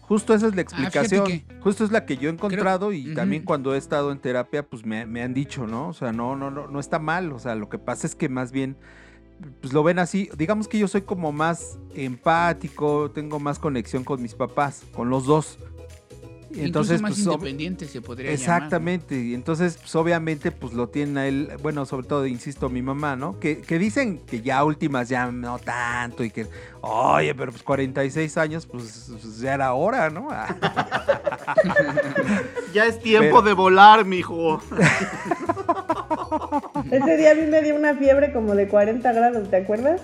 Justo esa es la Ah, explicación. que- Justo es la que yo he encontrado y también cuando he estado en terapia, pues me, me han dicho, ¿no? O sea, no, no, no, no está mal. O sea, lo que pasa es que más bien, pues lo ven así. Digamos que yo soy como más empático, tengo más conexión con mis papás, con los dos. Y Entonces, más pues, independiente se podría llamar. Exactamente, y entonces pues obviamente pues lo tiene a él, bueno, sobre todo, insisto, mi mamá, ¿no? Que, que dicen que ya últimas ya no tanto y que, oye, pero pues 46 años, pues, pues, ya era hora, ¿no? Ya es tiempo Pero- de volar, mijo. Ese día a mí me dio una fiebre como de 40 grados, ¿te acuerdas?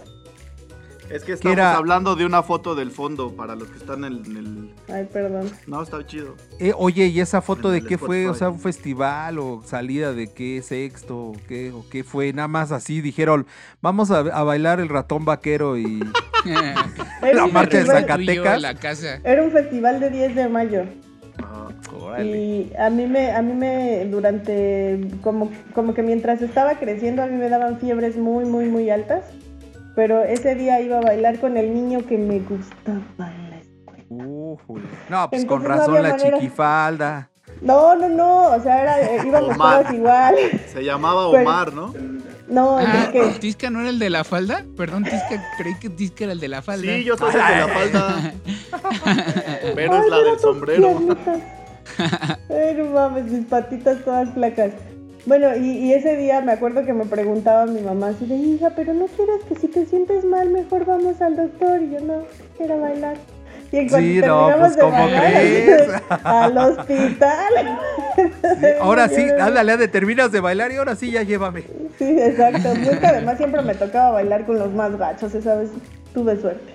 Es que ¿Qué estamos era? hablando de una foto del fondo para los que están en, en el. Ay, perdón. No, está chido. eh, oye, ¿y esa foto En de qué fue? O sea, un festival o salida de qué sexto o qué, o qué fue? Nada más así dijeron, vamos a, a bailar el ratón vaquero y... Era La un marcha de Zacatecas. la casa. Era un festival de 10 de mayo. Órale. Y a mí me, a mí me, durante, como, como que mientras estaba creciendo, a mí me daban fiebres muy, muy, muy altas. Pero ese día iba a bailar con el niño que me gustaba en la escuela. Újule. No, pues con Entonces razón la manera. chiquifalda. No, no, no, o sea, era, eh, íbamos Omar. todos igual. Se llamaba Omar, ¿no? No, Ah, es que ¿Tisca no era el de la falda? Perdón, Tisca, creí que Tisca era el de la falda. Sí, yo soy el de la falda. Pero es la del sombrero. Ay, no mames, mis patitas todas flacas. Bueno, y, y ese día me acuerdo que me preguntaba mi mamá así de, hija, pero no quieres que si te sientes mal, mejor vamos al doctor. Y yo no, quiero bailar. Y en cuanto Sí, no, pues, de ¿cómo bailar, así crees? al hospital. Sí, ahora sí, ándale, de terminas de bailar y ahora sí ya llévame. Sí, exacto. Pues que además siempre me tocaba bailar con los más gachos, esa vez tuve suerte.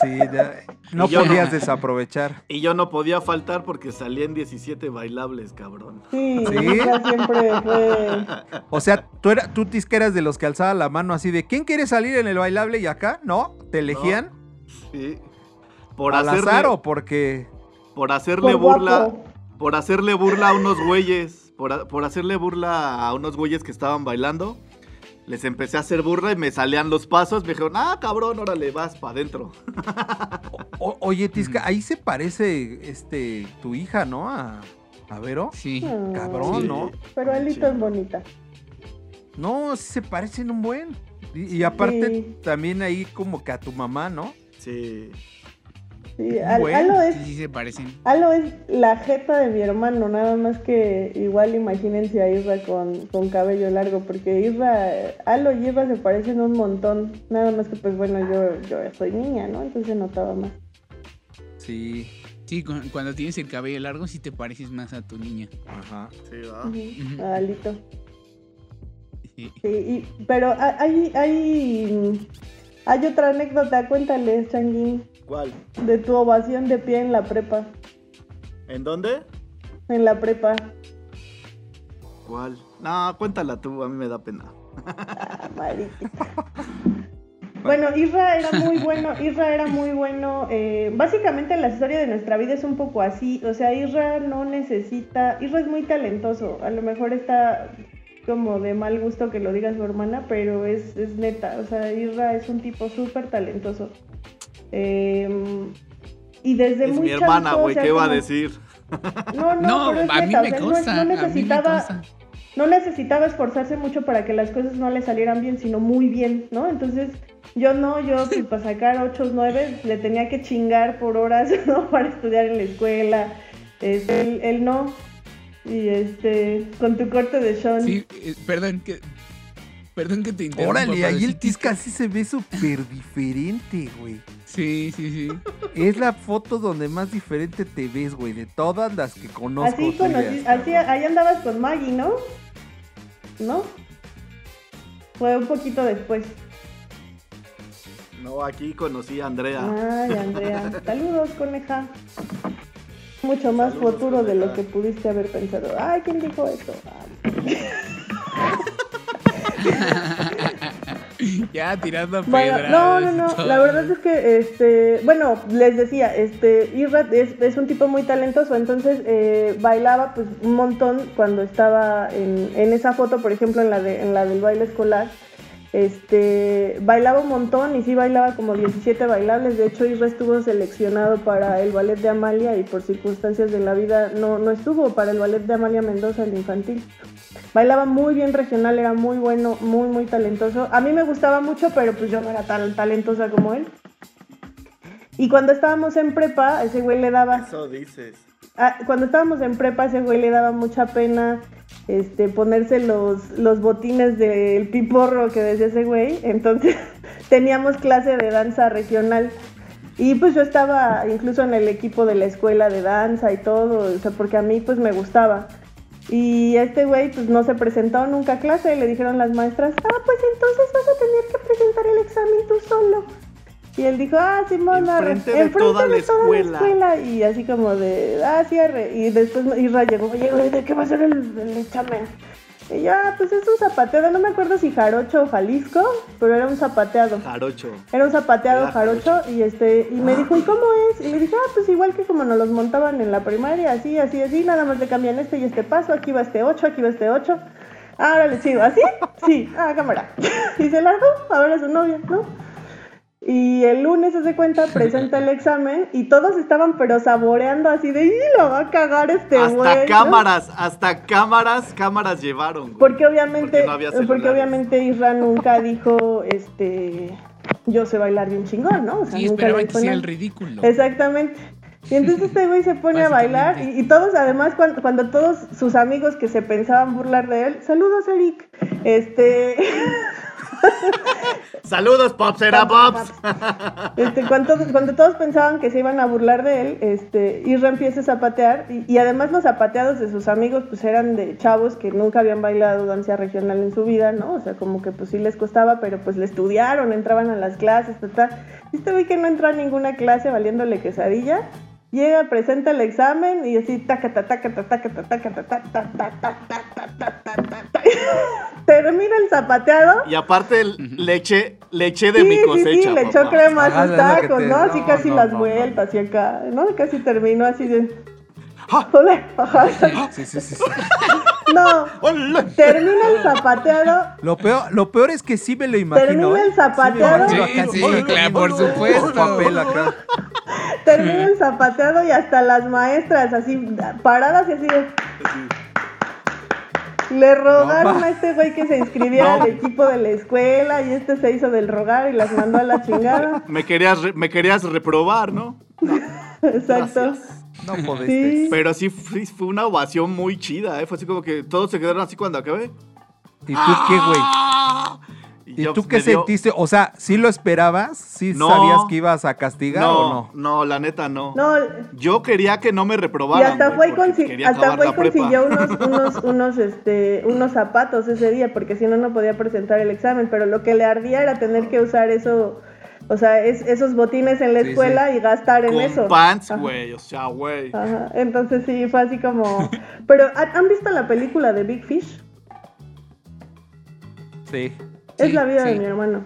Sí, ya- no Y yo no. podías desaprovechar. Y yo no podía faltar porque salía en 17 bailables, cabrón. Sí, siempre fue... O sea, tú, era, tú tisqueras de los que alzaba la mano así de ¿quién quiere salir en el bailable y acá? ¿No? ¿Te elegían? Sí. Por ¿Al hacerle, azar o porque.? por hacerle Por burla. guapo. Por hacerle burla a unos güeyes. Por, por hacerle burla a unos güeyes que estaban bailando. Les empecé a hacer burla y me salían los pasos. Me dijeron, ah, cabrón, órale, vas para adentro. O- oye, Tisca, ahí se parece este tu hija, ¿no? A, a Vero. Sí. Cabrón, Sí. ¿no? Pero Alito es bonita. No, sí se parecen un buen. Y, y aparte, Sí. también ahí como que a tu mamá, ¿no? Sí. Sí, Al- Bueno, Alo, es, Sí, sí se parecen. Alo es la jeta de mi hermano, nada más que igual imagínense a Isra con, con cabello largo, porque Isra, Alo y Isra se parecen un montón, nada más que pues bueno, yo, yo soy niña, ¿no? Entonces notaba más. Sí. Sí, cu- cuando tienes el cabello largo sí te pareces más a tu niña. Ajá. Sí, va. A Alito. Sí. Y- pero ha- hay, hay, hay otra anécdota, cuéntales, Changuín, ¿Cuál? de tu ovación de pie en la prepa, ¿En dónde? en la prepa. ¿Cuál? No, cuéntala tú, a mí me da pena. Ah. Bueno, Isra era muy bueno, Isra era muy bueno. eh, básicamente la historia de nuestra vida es un poco así. O sea, Isra no necesita. Isra es muy talentoso. A lo mejor está como de mal gusto que lo diga su hermana, pero es, es neta. O sea, Isra es un tipo súper talentoso. Eh, y desde Es muy mi hermana, güey, ¿qué va a decir? No, no, No, pero es a mí neta, o me sea, no- consta. no a mí me necesitaba no necesitaba esforzarse mucho para que las cosas no le salieran bien, sino muy bien, ¿no? Entonces, yo no, yo pues para sacar 8 o 9 le tenía que chingar por horas, ¿no? Para estudiar en la escuela. Este, él, él no. Y este, con tu corte de Sean. Sí, eh, perdón que. Perdón que te interrumpa. Órale, ahí el Tisca sí se ve súper diferente, güey. Sí, sí, sí. Es la foto donde más diferente te ves, güey, de todas las que conozco. así conocí, así, ahí andabas con Maggie, ¿no? ¿No? Fue un poquito después. No, aquí conocí a Andrea. Ay, Andrea. Saludos, coneja. Mucho más Saludos, futuro de lo que pudiste haber pensado. Ay, ¿quién dijo eso? Ay. ya tirando Bueno, pedradas. no, no, no. todo. La verdad es que, este, bueno, les decía, este, Irra es, es un tipo muy talentoso, entonces eh, bailaba pues un montón cuando estaba en, en esa foto, por ejemplo, en la de, en la del baile escolar. Este, bailaba un montón y sí bailaba como 17 bailables. De hecho, Isra estuvo seleccionado para el ballet de Amalia y por circunstancias de la vida no, no estuvo para el ballet de Amalia Mendoza, el infantil. Bailaba muy bien regional, era muy bueno, muy, muy talentoso. A mí me gustaba mucho, pero pues yo no era tan talentosa como él. Y cuando estábamos en prepa, ese güey le daba... Eso dices. Ah, cuando estábamos en prepa, ese güey le daba mucha pena este, ponerse los, los botines del piporro que decía ese güey. Entonces teníamos clase de danza regional. Y pues yo estaba incluso en el equipo de la escuela de danza y todo, o sea, porque a mí pues me gustaba. Y este güey pues no se presentó nunca a clase, le dijeron las maestras, ah, pues entonces vas a tener que presentar el examen tú solo. Y él dijo, ah, Simón, arre, Enfrente de toda la escuela. escuela. Y así como de, ah, sí, arre. Y después Isra llegó, oye, güey, ¿de qué va a ser el, el examen? Y yo, ah, pues es un zapateado, no me acuerdo si jarocho o Jalisco, pero era un zapateado. Jarocho. Era un zapateado Era jarocho y este y me dijo, ¿y cómo es? Y le dije, ah, pues igual que como nos los montaban en la primaria, así, así, así, nada más le cambian este y este paso, aquí va este 8, aquí va este 8. Ah, órale, chido, ¿así? Sí, ah, cámara. Y se largó, ahora es su novia, ¿no? Y el lunes se cuenta, presenta el examen y todos estaban pero saboreando así de, ¡y lo va a cagar este güey! hasta ¿no? cámaras, hasta cámaras, cámaras llevaron. güey. Porque obviamente, Porque no obviamente Isra nunca dijo, este, yo sé bailar bien chingón, ¿no? O sea, Sí, nunca le que nada. el ridículo. Exactamente. Y entonces este güey se pone a bailar y todos, además, cuando, cuando todos sus amigos que se pensaban burlar de él, saludos Eric, este, Saludos, Pops, era Pops. este cuando, cuando todos pensaban que se iban a burlar de él, este, Isra empieza a zapatear y, y además los zapateados de sus amigos pues eran de chavos que nunca habían bailado danza regional en su vida, ¿no? O sea, como que pues sí les costaba, pero pues le estudiaron, entraban a las clases, ta, ta. Y Este güey que no entró a ninguna clase valiéndole quesadilla, llega, presenta el examen y así taca ta taca ta taca ta taca ta ta ta ta ta ta ta ta ta ta ta. termina el zapateado Y aparte le eché, le eché de mi cosecha. sí, le echó crema a Ah, sus tacos, ¿no? Así casi las vueltas y acá, ¿no? Casi terminó así de... ¡Ah! Ole. Sí, sí, sí, sí. No, termina el zapateado, Lo peor, lo peor es que sí me lo imagino. Termina ¿eh? el zapateado. Sí, Sí, claro, por supuesto. papel acá. Termina el zapateado y hasta las maestras así paradas y así de... Le rogaron No, a este güey que se inscribiera No. al equipo de la escuela y este se hizo del rogar y las mandó a la chingada. Me querías, re- me querías reprobar, ¿no? Exacto. No podés. Sí. Pero sí fue, fue una ovación muy chida, ¿eh? Fue así como que todos se quedaron así cuando acabé. ¿Y tú qué, güey? ¿Y tú pues, qué dio- sentiste? O sea, ¿sí lo esperabas? ¿Sí No. sabías que ibas a castigar No, o no? no, la neta no. No, Yo quería que no me Y reprobaran. hasta güey, fue, consi- hasta fue consiguió unos, unos, unos, este, unos zapatos ese día, porque si no, no podía presentar el examen. Pero lo que le ardía era tener que usar eso, o sea, es- esos botines en la Sí, escuela y gastar en Con eso. pants, Ajá. güey, o sea, güey. Ajá, Entonces sí, fue así como... Pero, ¿han han visto la película de Big Fish? Sí. Es la vida sí. de mi hermano.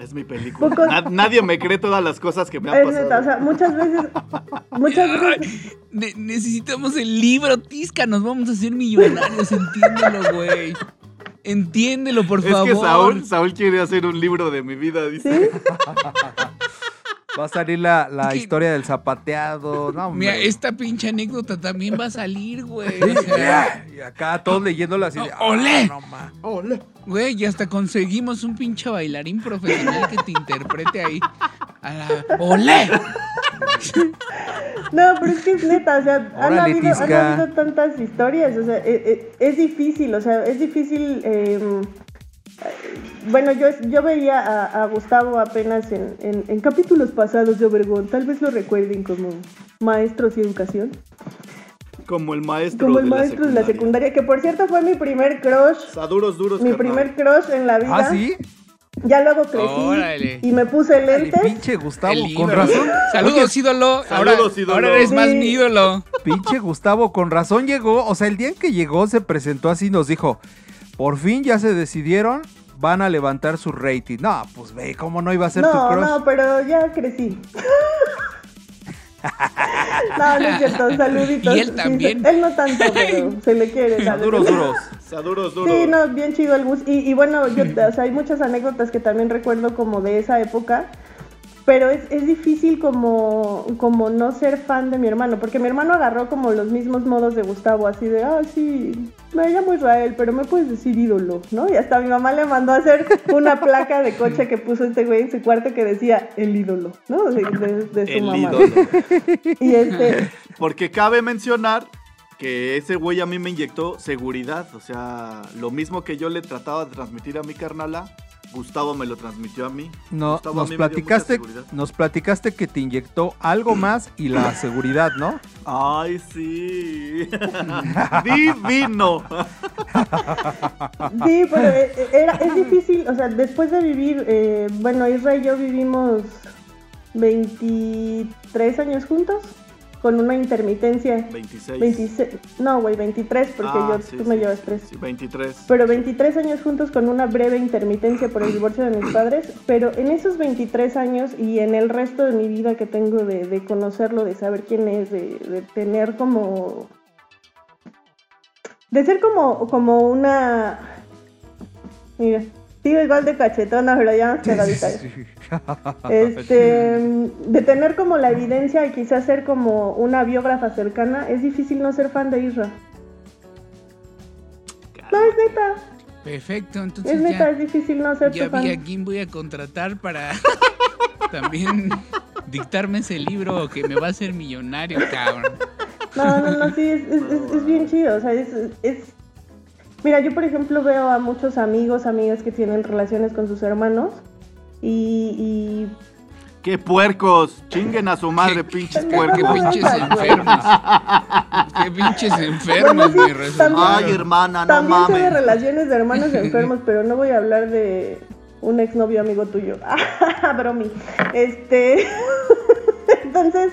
Es mi película. Poco- nadie me cree todas las cosas que me han Es pasado. neta, o sea, muchas veces, muchas veces, Ne- necesitamos el libro, Tisca. Nos vamos a hacer millonarios. Entiéndelo, güey. Entiéndelo, por es favor. que Saúl, Saúl quiere hacer un libro de mi vida, dice. ¿sí? Va a salir la, la historia del zapateado. No, Mira, hombre. esta pinche anécdota también va a salir, güey. O sea, Y acá todos leyéndolo así. de, ¡Oh, olé! "Ah, no, ma". Güey, y hasta conseguimos un pinche bailarín profesional que te interprete ahí. A la... ¡Olé! No, pero es que es neta, o sea, han Órale, habido, han Tisca. habido tantas historias, o sea, e- e- es, difícil, o sea, es difícil. eh, bueno, yo, yo veía a, a Gustavo apenas en, en- en capítulos pasados de Obregón, tal vez lo recuerden como maestros y educación, Como el maestro. como el de la maestro de la secundaria, que por cierto fue mi primer crush, sea, duros, duros. mi carnal. primer crush en la vida. Ah, sí. Ya luego crecí Órale. y me puse El lentes. pinche Gustavo, El con razón. Saludos, ídolo. Ahora, Saludos, ídolo. ahora eres más mi ídolo. Pinche Gustavo, con razón llegó. O sea, el día en que llegó se presentó así y nos dijo: Por fin ya se decidieron, van a levantar su rating. No, pues ve, ¿cómo no iba a ser tu No, crush? no, pero ya crecí. no, no es cierto, saluditos. Y él Sí, también. él no tanto, pero se le quiere. la duros, verdad. duros. Sí, no, bien chido el bus. Y, y bueno, yo, o sea, hay muchas anécdotas que también recuerdo como de esa época. Pero es, es difícil como, como no ser fan de mi hermano, porque mi hermano agarró como los mismos modos de Gustavo, así de, ah, sí, me llamo Israel, pero me puedes decir ídolo, ¿no? Y hasta mi mamá le mandó a hacer una placa de coche que puso este güey en su cuarto que decía el ídolo, ¿no? De, de- de su El mamá. ídolo. Y este, Porque cabe mencionar que ese güey a mí me inyectó seguridad. O sea, lo mismo que yo le trataba de transmitir a mi carnala, Gustavo me lo transmitió a mí. No, Gustavo a nos platicaste, nos platicaste que te inyectó algo más y la seguridad, ¿no? Ay, sí. Divino. Sí, pero e- e- era, es difícil, o sea, después de vivir, eh, bueno, Israel y yo vivimos 23 años juntos, con una intermitencia. 26. 26, no, güey, 23, porque Ah, yo, sí, tú me sí, llevas sí, 3. sí, 23. Pero 23 años juntos con una breve intermitencia por el divorcio de mis padres, pero en esos 23 años y en el resto de mi vida que tengo de, de conocerlo, de saber quién es, de, de tener como... De ser como, como una... Mira, sigo igual de cachetona, pero ya más pegadita. Este, de tener como la evidencia y quizás ser como una biógrafa cercana, es difícil no ser fan de Isra. No, es neta. Perfecto, entonces Es neta, ya, es difícil no ser ya tu fan. vi a quién voy a contratar para también dictarme ese libro que me va a hacer millonario, cabrón. No, no, no, sí, es, es, es- es bien chido. O sea, es, es- Mira, yo por ejemplo veo a muchos amigos, amigas que tienen relaciones con sus hermanos y. y... ¡Qué puercos! Chinguen a su madre, pinches Qué puercos. no pinches enfermos. Qué pinches enfermos, Bueno, sí, también- Ay, hermana, no También sé de mames. relaciones de hermanos enfermos, pero no voy a hablar de un exnovio amigo tuyo. Bromi. Este. Entonces,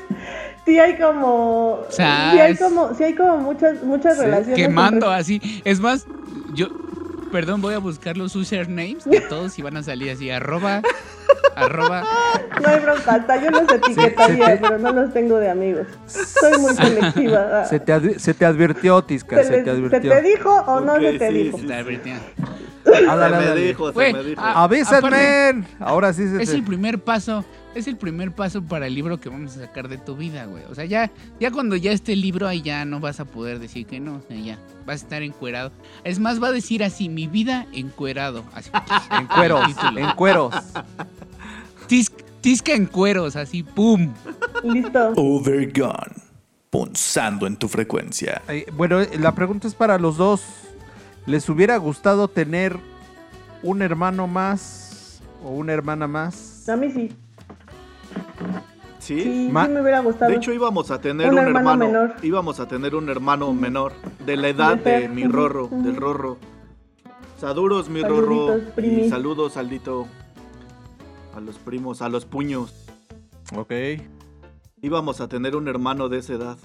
sí hay como. Sí hay como, sí hay como muchas, muchas Sí, relaciones. Quemando entre- así. Es más, yo, perdón, voy a buscar los usernames de todos y van a salir así, arroba, arroba. No hay bronca, hasta yo los etiquetaría, se te- pero no los tengo de amigos. Soy muy selectiva. Se te, advi- se te advirtió, Tisca, ¿Se, se te ¿Se advirtió. te dijo o no se te sí, dijo? sí. Verdad. Ándale, Se me dijo, se me dijo. ah, Avísenme. aparte- Ahora sí se Es te- el primer paso, es el primer paso para el libro que vamos a sacar de tu vida, güey. O sea, ya, ya cuando ya esté el libro, ahí ya no vas a poder decir que no, o sea, ya vas a estar encuerado. Es más, va a decir así, mi vida encuerado. Así, En cueros, en cueros. Tis- tisca en cueros, así, pum. Listo. Overgone. Punzando en tu frecuencia. Eh, bueno, la pregunta es para los dos. ¿Les hubiera gustado tener un hermano más o una hermana más? A mí sí. ¿Sí? Sí, Ma- sí me hubiera gustado. De hecho íbamos a tener Un un, hermano hermano, menor. íbamos a tener un hermano menor de la edad De mi rorro, del rorro. Saludos mi Saluditos, rorro y primi. saludos Aldito a los primos, a los puños. Ok. Íbamos a tener un hermano de esa edad,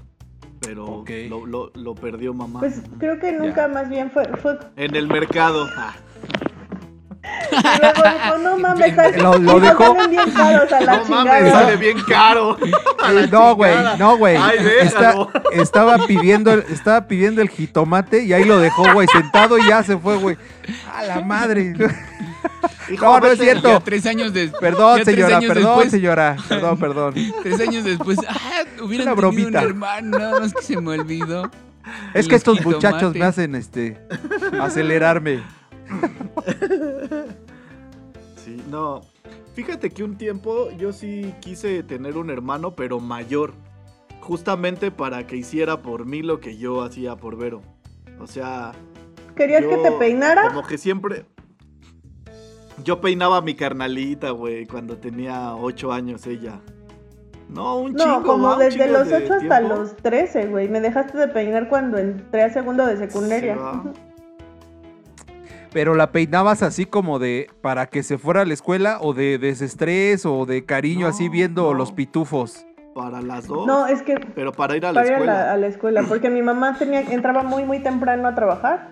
pero Ok. lo, lo- lo perdió mamá Pues creo que nunca más bien fue, fue en el mercado. Y luego dijo, no mames, Lo- lo dijo, dejó- salen bien caros a la No chingada. mames, sale bien caro. A la Eh, no, güey, no, güey. Ay, Está- estaba pidiendo, el- estaba pidiendo el jitomate y ahí lo dejó, güey, sentado y ya se fue, güey. A la madre. Hijo, No, no es cierto. Ya tres años después. Perdón, señora, perdón, señora. Perdón, perdón. Tres años después, ah, hubieran Una un bromita. hermano, nada más que se me olvidó. Es que estos muchachos me hacen este acelerarme. Sí, no. Fíjate que un tiempo yo sí quise tener un hermano, pero mayor. Justamente para que hiciera por mí lo que yo hacía por Vero. O sea, ¿Querías que te peinara? Como que siempre. Yo peinaba a mi carnalita, güey, cuando tenía 8 años ella. No, un chingo. No, como ¿va? Desde chingo los de 8 hasta tiempo. los 13, güey. Me dejaste de peinar cuando entré a segundo de secundaria. Sí, va. Pero la peinabas así como de para que se fuera a la escuela o de desestrés o de cariño No, así viendo no. los pitufos. Para las dos. No, es que pero para ir a la para ir a escuela. la, a la escuela, porque mi mamá tenía, entraba muy, muy temprano a trabajar.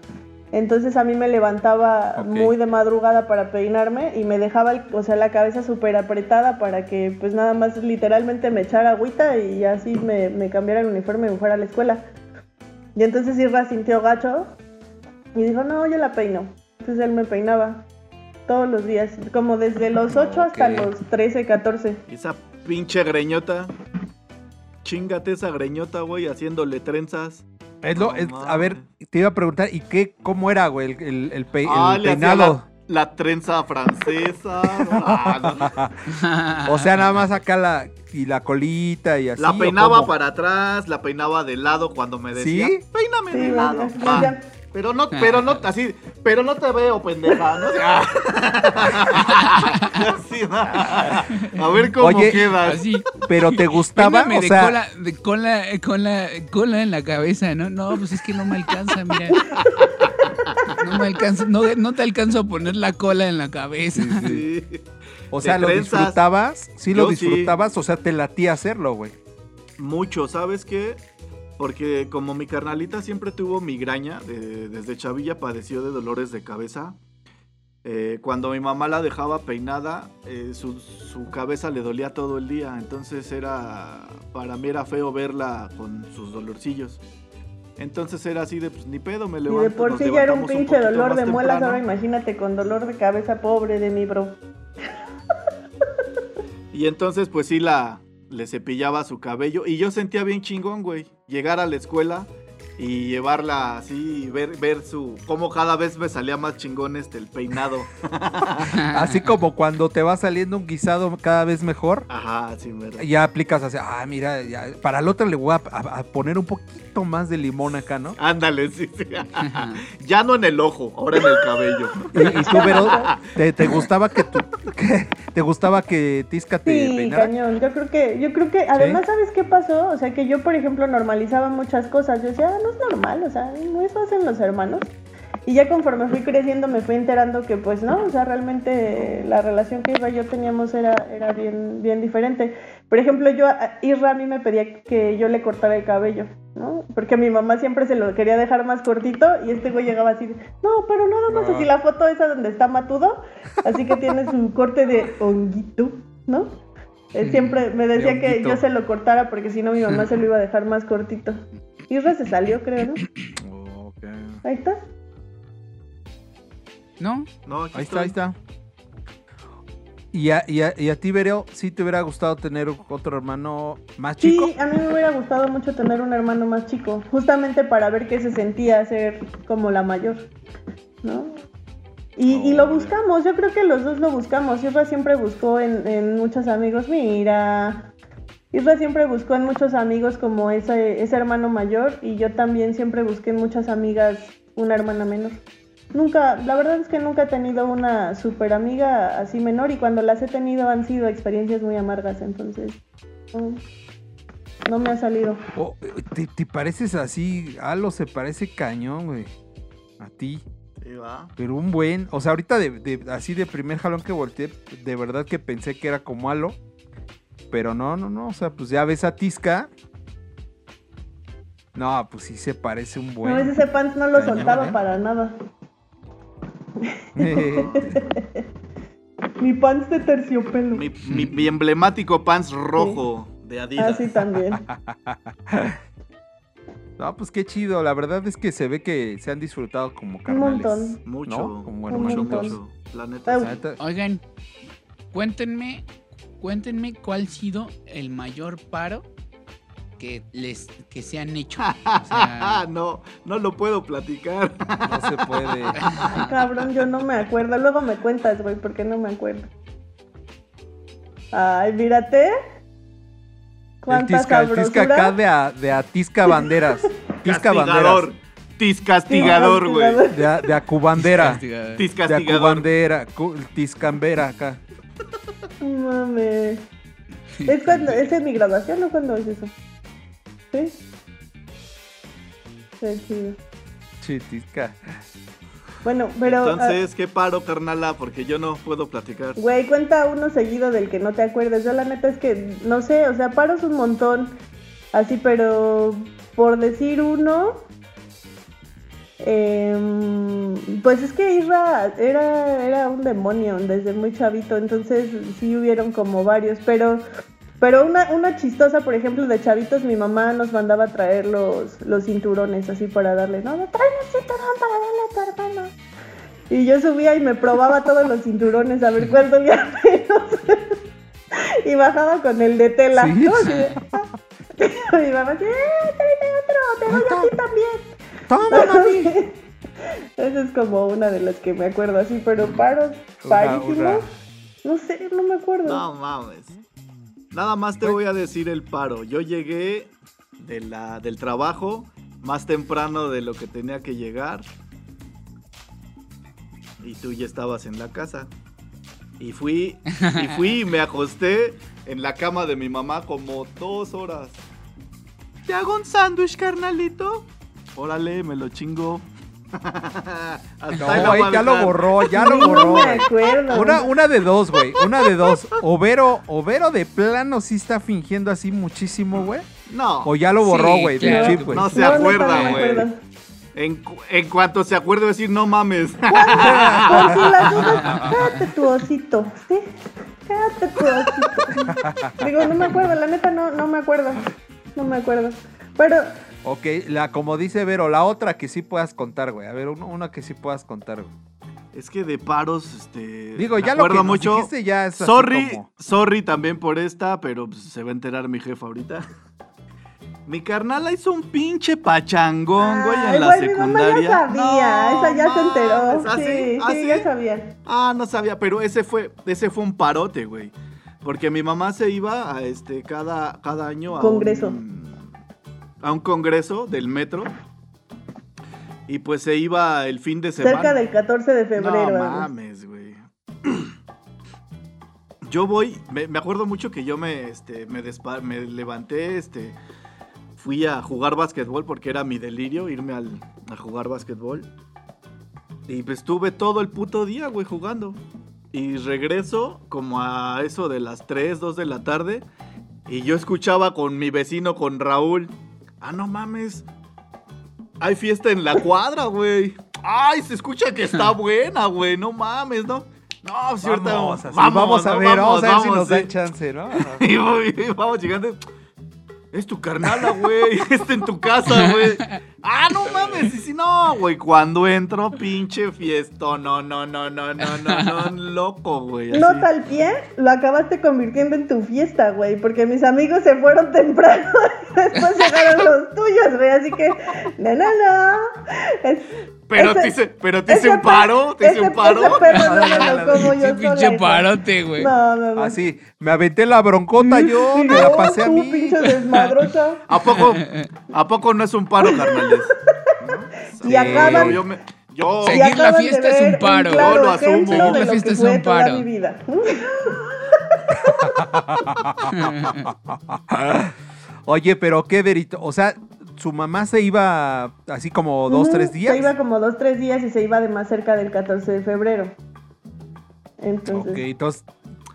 Entonces a mí me levantaba muy de madrugada para peinarme y me dejaba, el- o sea, la cabeza súper apretada para que pues nada más literalmente me echara agüita y así me, me cambiara el uniforme y me fuera a la escuela. Y entonces Irra sintió gacho y dijo, no, yo la peino. Entonces él me peinaba todos los días, como desde los 8 hasta los 13, 14. Esa pinche greñota. Chingate esa greñota, güey, haciéndole trenzas. Es lo- es- a ver, te iba a preguntar, ¿y qué, cómo era, güey, el, el, el pe- Ah, el le hacía peinado? la, la trenza francesa. Ah. O sea, nada más acá la, y la colita y así. La ¿o peinaba para atrás, la peinaba de lado cuando me decía, ¿Sí? peíname Sí, de lado. me va". decía, Pero no, pero no, así, pero no te veo, pendeja. ¿no? Así. A ver cómo Oye, quedas. Así. Pero te gustaba, o de sea, cola, de cola, cola, cola en la cabeza, ¿no? No, pues es que no me alcanza, mira. No me alcanza, no, no te alcanzo a poner la cola en la cabeza. Sí. o sea, lo trenzas. disfrutabas, sí lo sí. disfrutabas, o sea, te latía hacerlo, güey. Mucho, ¿sabes qué? Porque como mi carnalita siempre tuvo migraña, de- desde chavilla padeció de dolores de cabeza. eh, cuando mi mamá la dejaba peinada, eh, su, su cabeza le dolía todo el día. Entonces era, para mí era feo verla con sus dolorcillos. Entonces era así de, pues ni pedo, me Y levanto. de por sí ya era un pinche dolor de muelas, temprano. ahora imagínate con dolor de cabeza, pobre de mi bro. Y entonces, pues sí, la le cepillaba su cabello. Y yo sentía bien chingón, güey. Llegar a la escuela y llevarla así, y ver, ver su. cómo cada vez me salía más chingón este el peinado. Así como cuando te va saliendo un guisado cada vez mejor, Ajá, sí, me ya aplicas así, ah, mira, ya, para el otro le voy a, a- a poner un poquito más de limón acá, ¿no? Ándale, sí, sí. ya no en el ojo, ahora en el cabello. Y, y tú, Vero, ¿te, te gustaba que tú, que- te gustaba que Tisca te Sí, peinara? cañón. Yo creo que, yo creo que, además, ¿sabes qué pasó? O sea, que yo, por ejemplo, normalizaba muchas cosas. Yo decía, ah, no es normal, o sea, no eso hacen los hermanos. Y ya conforme fui creciendo me fui enterando que pues no, o sea, realmente la relación que Isra y yo teníamos era, era bien, bien diferente. Por ejemplo, yo, Isra a mí me pedía que yo le cortara el cabello, ¿no? Porque mi mamá siempre se lo quería dejar más cortito y este güey llegaba así, de, no, pero nada más No. así la foto esa donde está matudo, así que tiene su corte de honguito, ¿no? Él siempre me decía De que yo se lo cortara porque si no mi mamá se lo iba a dejar más cortito. Isra se salió, creo, ¿no? Ahí está. ¿No? No, aquí Ahí está, ahí está. ¿Y a, y, a, y a ti, Vereo, sí te hubiera gustado tener otro hermano más chico? Sí, a mí me hubiera gustado mucho tener un hermano más chico, justamente para ver qué se sentía ser como la mayor, ¿no? Y, y lo buscamos, yo creo que los dos lo buscamos. Isra siempre buscó en, en muchos amigos, mira. Isra siempre buscó en muchos amigos como ese, ese hermano mayor y yo también siempre busqué en muchas amigas una hermana menor. Nunca, la verdad es que nunca he tenido una super amiga así menor y cuando las he tenido han sido experiencias muy amargas, entonces no, no me ha salido. Oh, ¿te, te pareces así? Halo se parece cañón, güey. A ti. Sí, va. Pero un buen. O sea, ahorita de, de- así de primer jalón que volteé, de verdad que pensé que era como Halo. Pero no, no, no. O sea, pues ya ves a Tisca. No, pues sí se parece un buen. No, ese pants no lo Cañón, soltaba ¿eh? para nada. Mi pants de terciopelo. Mi, mi- mi emblemático pants rojo de Adidas. Así también. No, pues qué chido. La verdad es que se ve que se han disfrutado como Un carnales. montón. Mucho, ¿No? Como Un mucho, montón. mucho. Sí. La neta, Oigan, cuéntenme, cuéntenme cuál ha sido el mayor paro que les que se han hecho. O sea, no, no lo puedo platicar. No se puede. Cabrón, yo no me acuerdo. Luego me cuentas, güey, porque no me acuerdo. Ay, mírate. El tisca, el tisca acá de, a, de Atisca Banderas. Tisca. Banderas. Tiscastigador, güey. De, a- de Acubandera. De Tiscastigador. Acubandera. cu- Tiscambera acá. No Mames. ¿Es cuando, ¿Es en mi graduación o cuando es eso? ¿Sí? Sí, Tisca. Bueno, pero. Entonces, ¿qué paro, carnala? Porque yo no puedo platicar. Güey, cuenta uno seguido del que no te acuerdes. Yo la neta es que, no sé, o sea, paros un montón. Así, pero por decir uno, em, pues es que Isra era, era un demonio desde muy chavito, entonces sí hubieron como varios, pero... Pero una, una chistosa, por ejemplo, de chavitos, mi mamá nos mandaba a traer los, los cinturones así para darle, no, trae un cinturón para darle a tu hermano. Y yo subía y me probaba todos los cinturones a ver cuál dolía menos. y bajaba con el de tela. Sí. ¿no? Ah. Mi mamá ¡eh, tráeme otro! ¡Te doy a ti también! Toma, mami. Esa es como una de las que me acuerdo así, pero parísimos. hurra. No sé, no me acuerdo. No mames. Nada más te voy a decir el paro. Yo llegué de la, del trabajo más temprano de lo que tenía que llegar. Y tú ya estabas en la casa. Y fui, y fui y me acosté en la cama de mi mamá como dos horas. ¿Te hago un sándwich, carnalito? Órale, me lo chingo. Hasta No, ahí ya lo borró, ya lo no borró. acuerdo. Una, una de dos, güey. Una de dos. Overo, Overo de plano sí está fingiendo así muchísimo, güey. No, O ya lo borró, Sí, güey, claro. del chip, güey. no se No, acuerda, no me güey. acuerdo. En, en cuanto se acuerde, va a decir, no mames. Por si las dudas, cállate tu osito, ¿sí? Cállate tu osito. Digo, no me acuerdo, la neta no, no me acuerdo. No me acuerdo. Pero, Ok, la, como dice Vero, la otra que sí puedas contar, güey. A ver, uno- una que sí puedas contar, güey. Es que de paros, este. Digo, me ya lo que mucho. dijiste ya es sorry, como- sorry también por esta, pero pues, se va a enterar mi jefa ahorita. Mi carnala hizo un pinche pachangón, güey, en la güey, mi mamá secundaria. ya sabía, No esa ya se enteró. ¿ah, sí, sí? ¿Ah, sí, sí? ya sabía. Ah, no sabía, pero ese fue, ese fue un parote, güey. Porque mi mamá se iba a este cada, cada año a Congreso. un, a un congreso del metro. Y pues se iba el fin de semana. Cerca del 14 de febrero. No algo. mames, güey. Yo voy, me, me acuerdo mucho que yo me, este, me, despa- me levanté, este, fui a jugar básquetbol porque era mi delirio irme al, a jugar básquetbol. Y pues estuve todo el puto día, güey, jugando. Y regreso como a eso de las 3, 2 de la tarde. Y yo escuchaba con mi vecino, con Raúl. Ah, no mames. Hay fiesta en la cuadra, güey. Ay, se escucha que está buena, güey. No mames, ¿no? No, ahorita Vamos, así, vamos, a ¿no? ver, vamos, a ver si vamos, nos sí. dan chance, ¿no? Y y vamos llegando. Es tu carnala, güey. Está en tu casa, güey. Ah, no mames. Y si no, güey. Cuando entro, pinche fiesto. No, no, no, no, no, no, no. Loco, güey. así. Nota al pie, lo acabaste convirtiendo en tu fiesta, güey, porque mis amigos se fueron temprano y después llegaron los tuyos, güey, así que, no, no, no. Es- Pero ese- te hice, pero te hice un paro. Te hice un paro. Pinche güey. parote, güey. No, no, no. Así, me aventé la broncota yo, Sí, me la pasé a mí. pinche desmadrosa. ¿A poco, ¿A poco no es un paro, carnales? Y acaban- Yo, yo me- yo- Seguir la fiesta es un paro. claro Yo lo asumo. Seguir la fiesta es un paro. mi vida. Oye, pero qué verito, o sea, su mamá se iba así como dos, tres días. Se iba como dos, tres días y se iba además cerca del 14 de febrero. Ok, Entonces, entonces,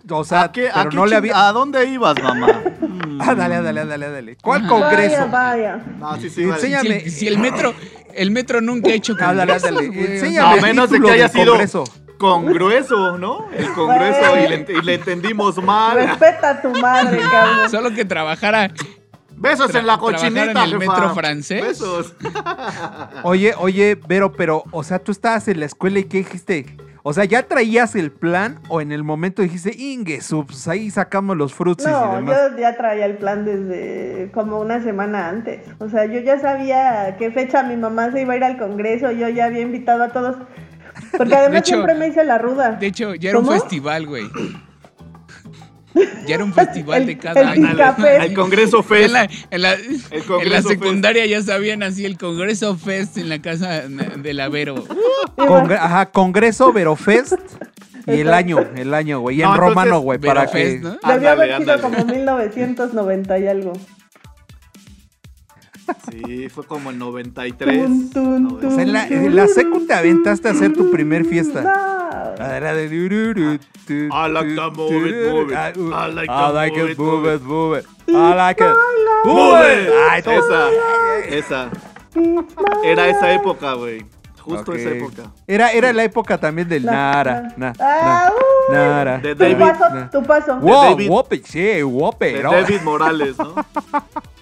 o sea, ¿A, qué, pero a qué no le había... ¿A dónde ibas, mamá? Ah, dale, dale, dale, dale. ¿Cuál congreso? vaya, vaya. No, sí, sí, vale. Enséñame. Si el, si el metro, el metro nunca ha hecho Ah, dale, congresos, dale. sea, Enséñame A el menos de que haya sido- congreso. congrueso, ¿no? El congreso y le, y le entendimos mal. Respeta a tu madre, cabrón. Solo que trabajara, Besos en la cochinita, en el jefa. metro francés. Besos. Oye, oye, Vero, pero, o sea, tú estabas en la escuela y ¿qué dijiste? O sea, ¿ya traías el plan o en el momento dijiste, Inge, pues ahí sacamos los frutos y No, demás? yo ya traía el plan desde como una semana antes. O sea, yo ya sabía a qué fecha mi mamá se iba a ir al congreso. Yo ya había invitado a todos. Porque además hecho- siempre me hice la ruda. De hecho, ya era un festival, güey. Ya era un festival El- de cada el año. Al Congreso En Fest. la, en la- en la secundaria ya sabían así el Congreso Fest en la casa de la Vero. Congre- Ajá, Congreso Verofest y el año, el año, güey. Y en No, entonces, romano, güey, para que... Verofest, ¿no? Debió Ándale, haber sido ándale. como 1990 y algo. Sí, fue como el 93. Tun, tun, tun, O sea, en la, en la secu te aventaste a hacer tu primer fiesta. No. Ah, era de tu, I like tu, to move it, move it. Ah, uh, I like I to like move it, move it, move it. I like it. ¡Move it! Ay, Esa, esa. Era esa época, güey. Justo Ok. esa época. Era, era la época también del La- Nara. Na, Ah, na, Nara. De Tu David. paso, Nah. tu paso. Wow, David. guape, sí, guape. De ¿no? David Morales, ¿no?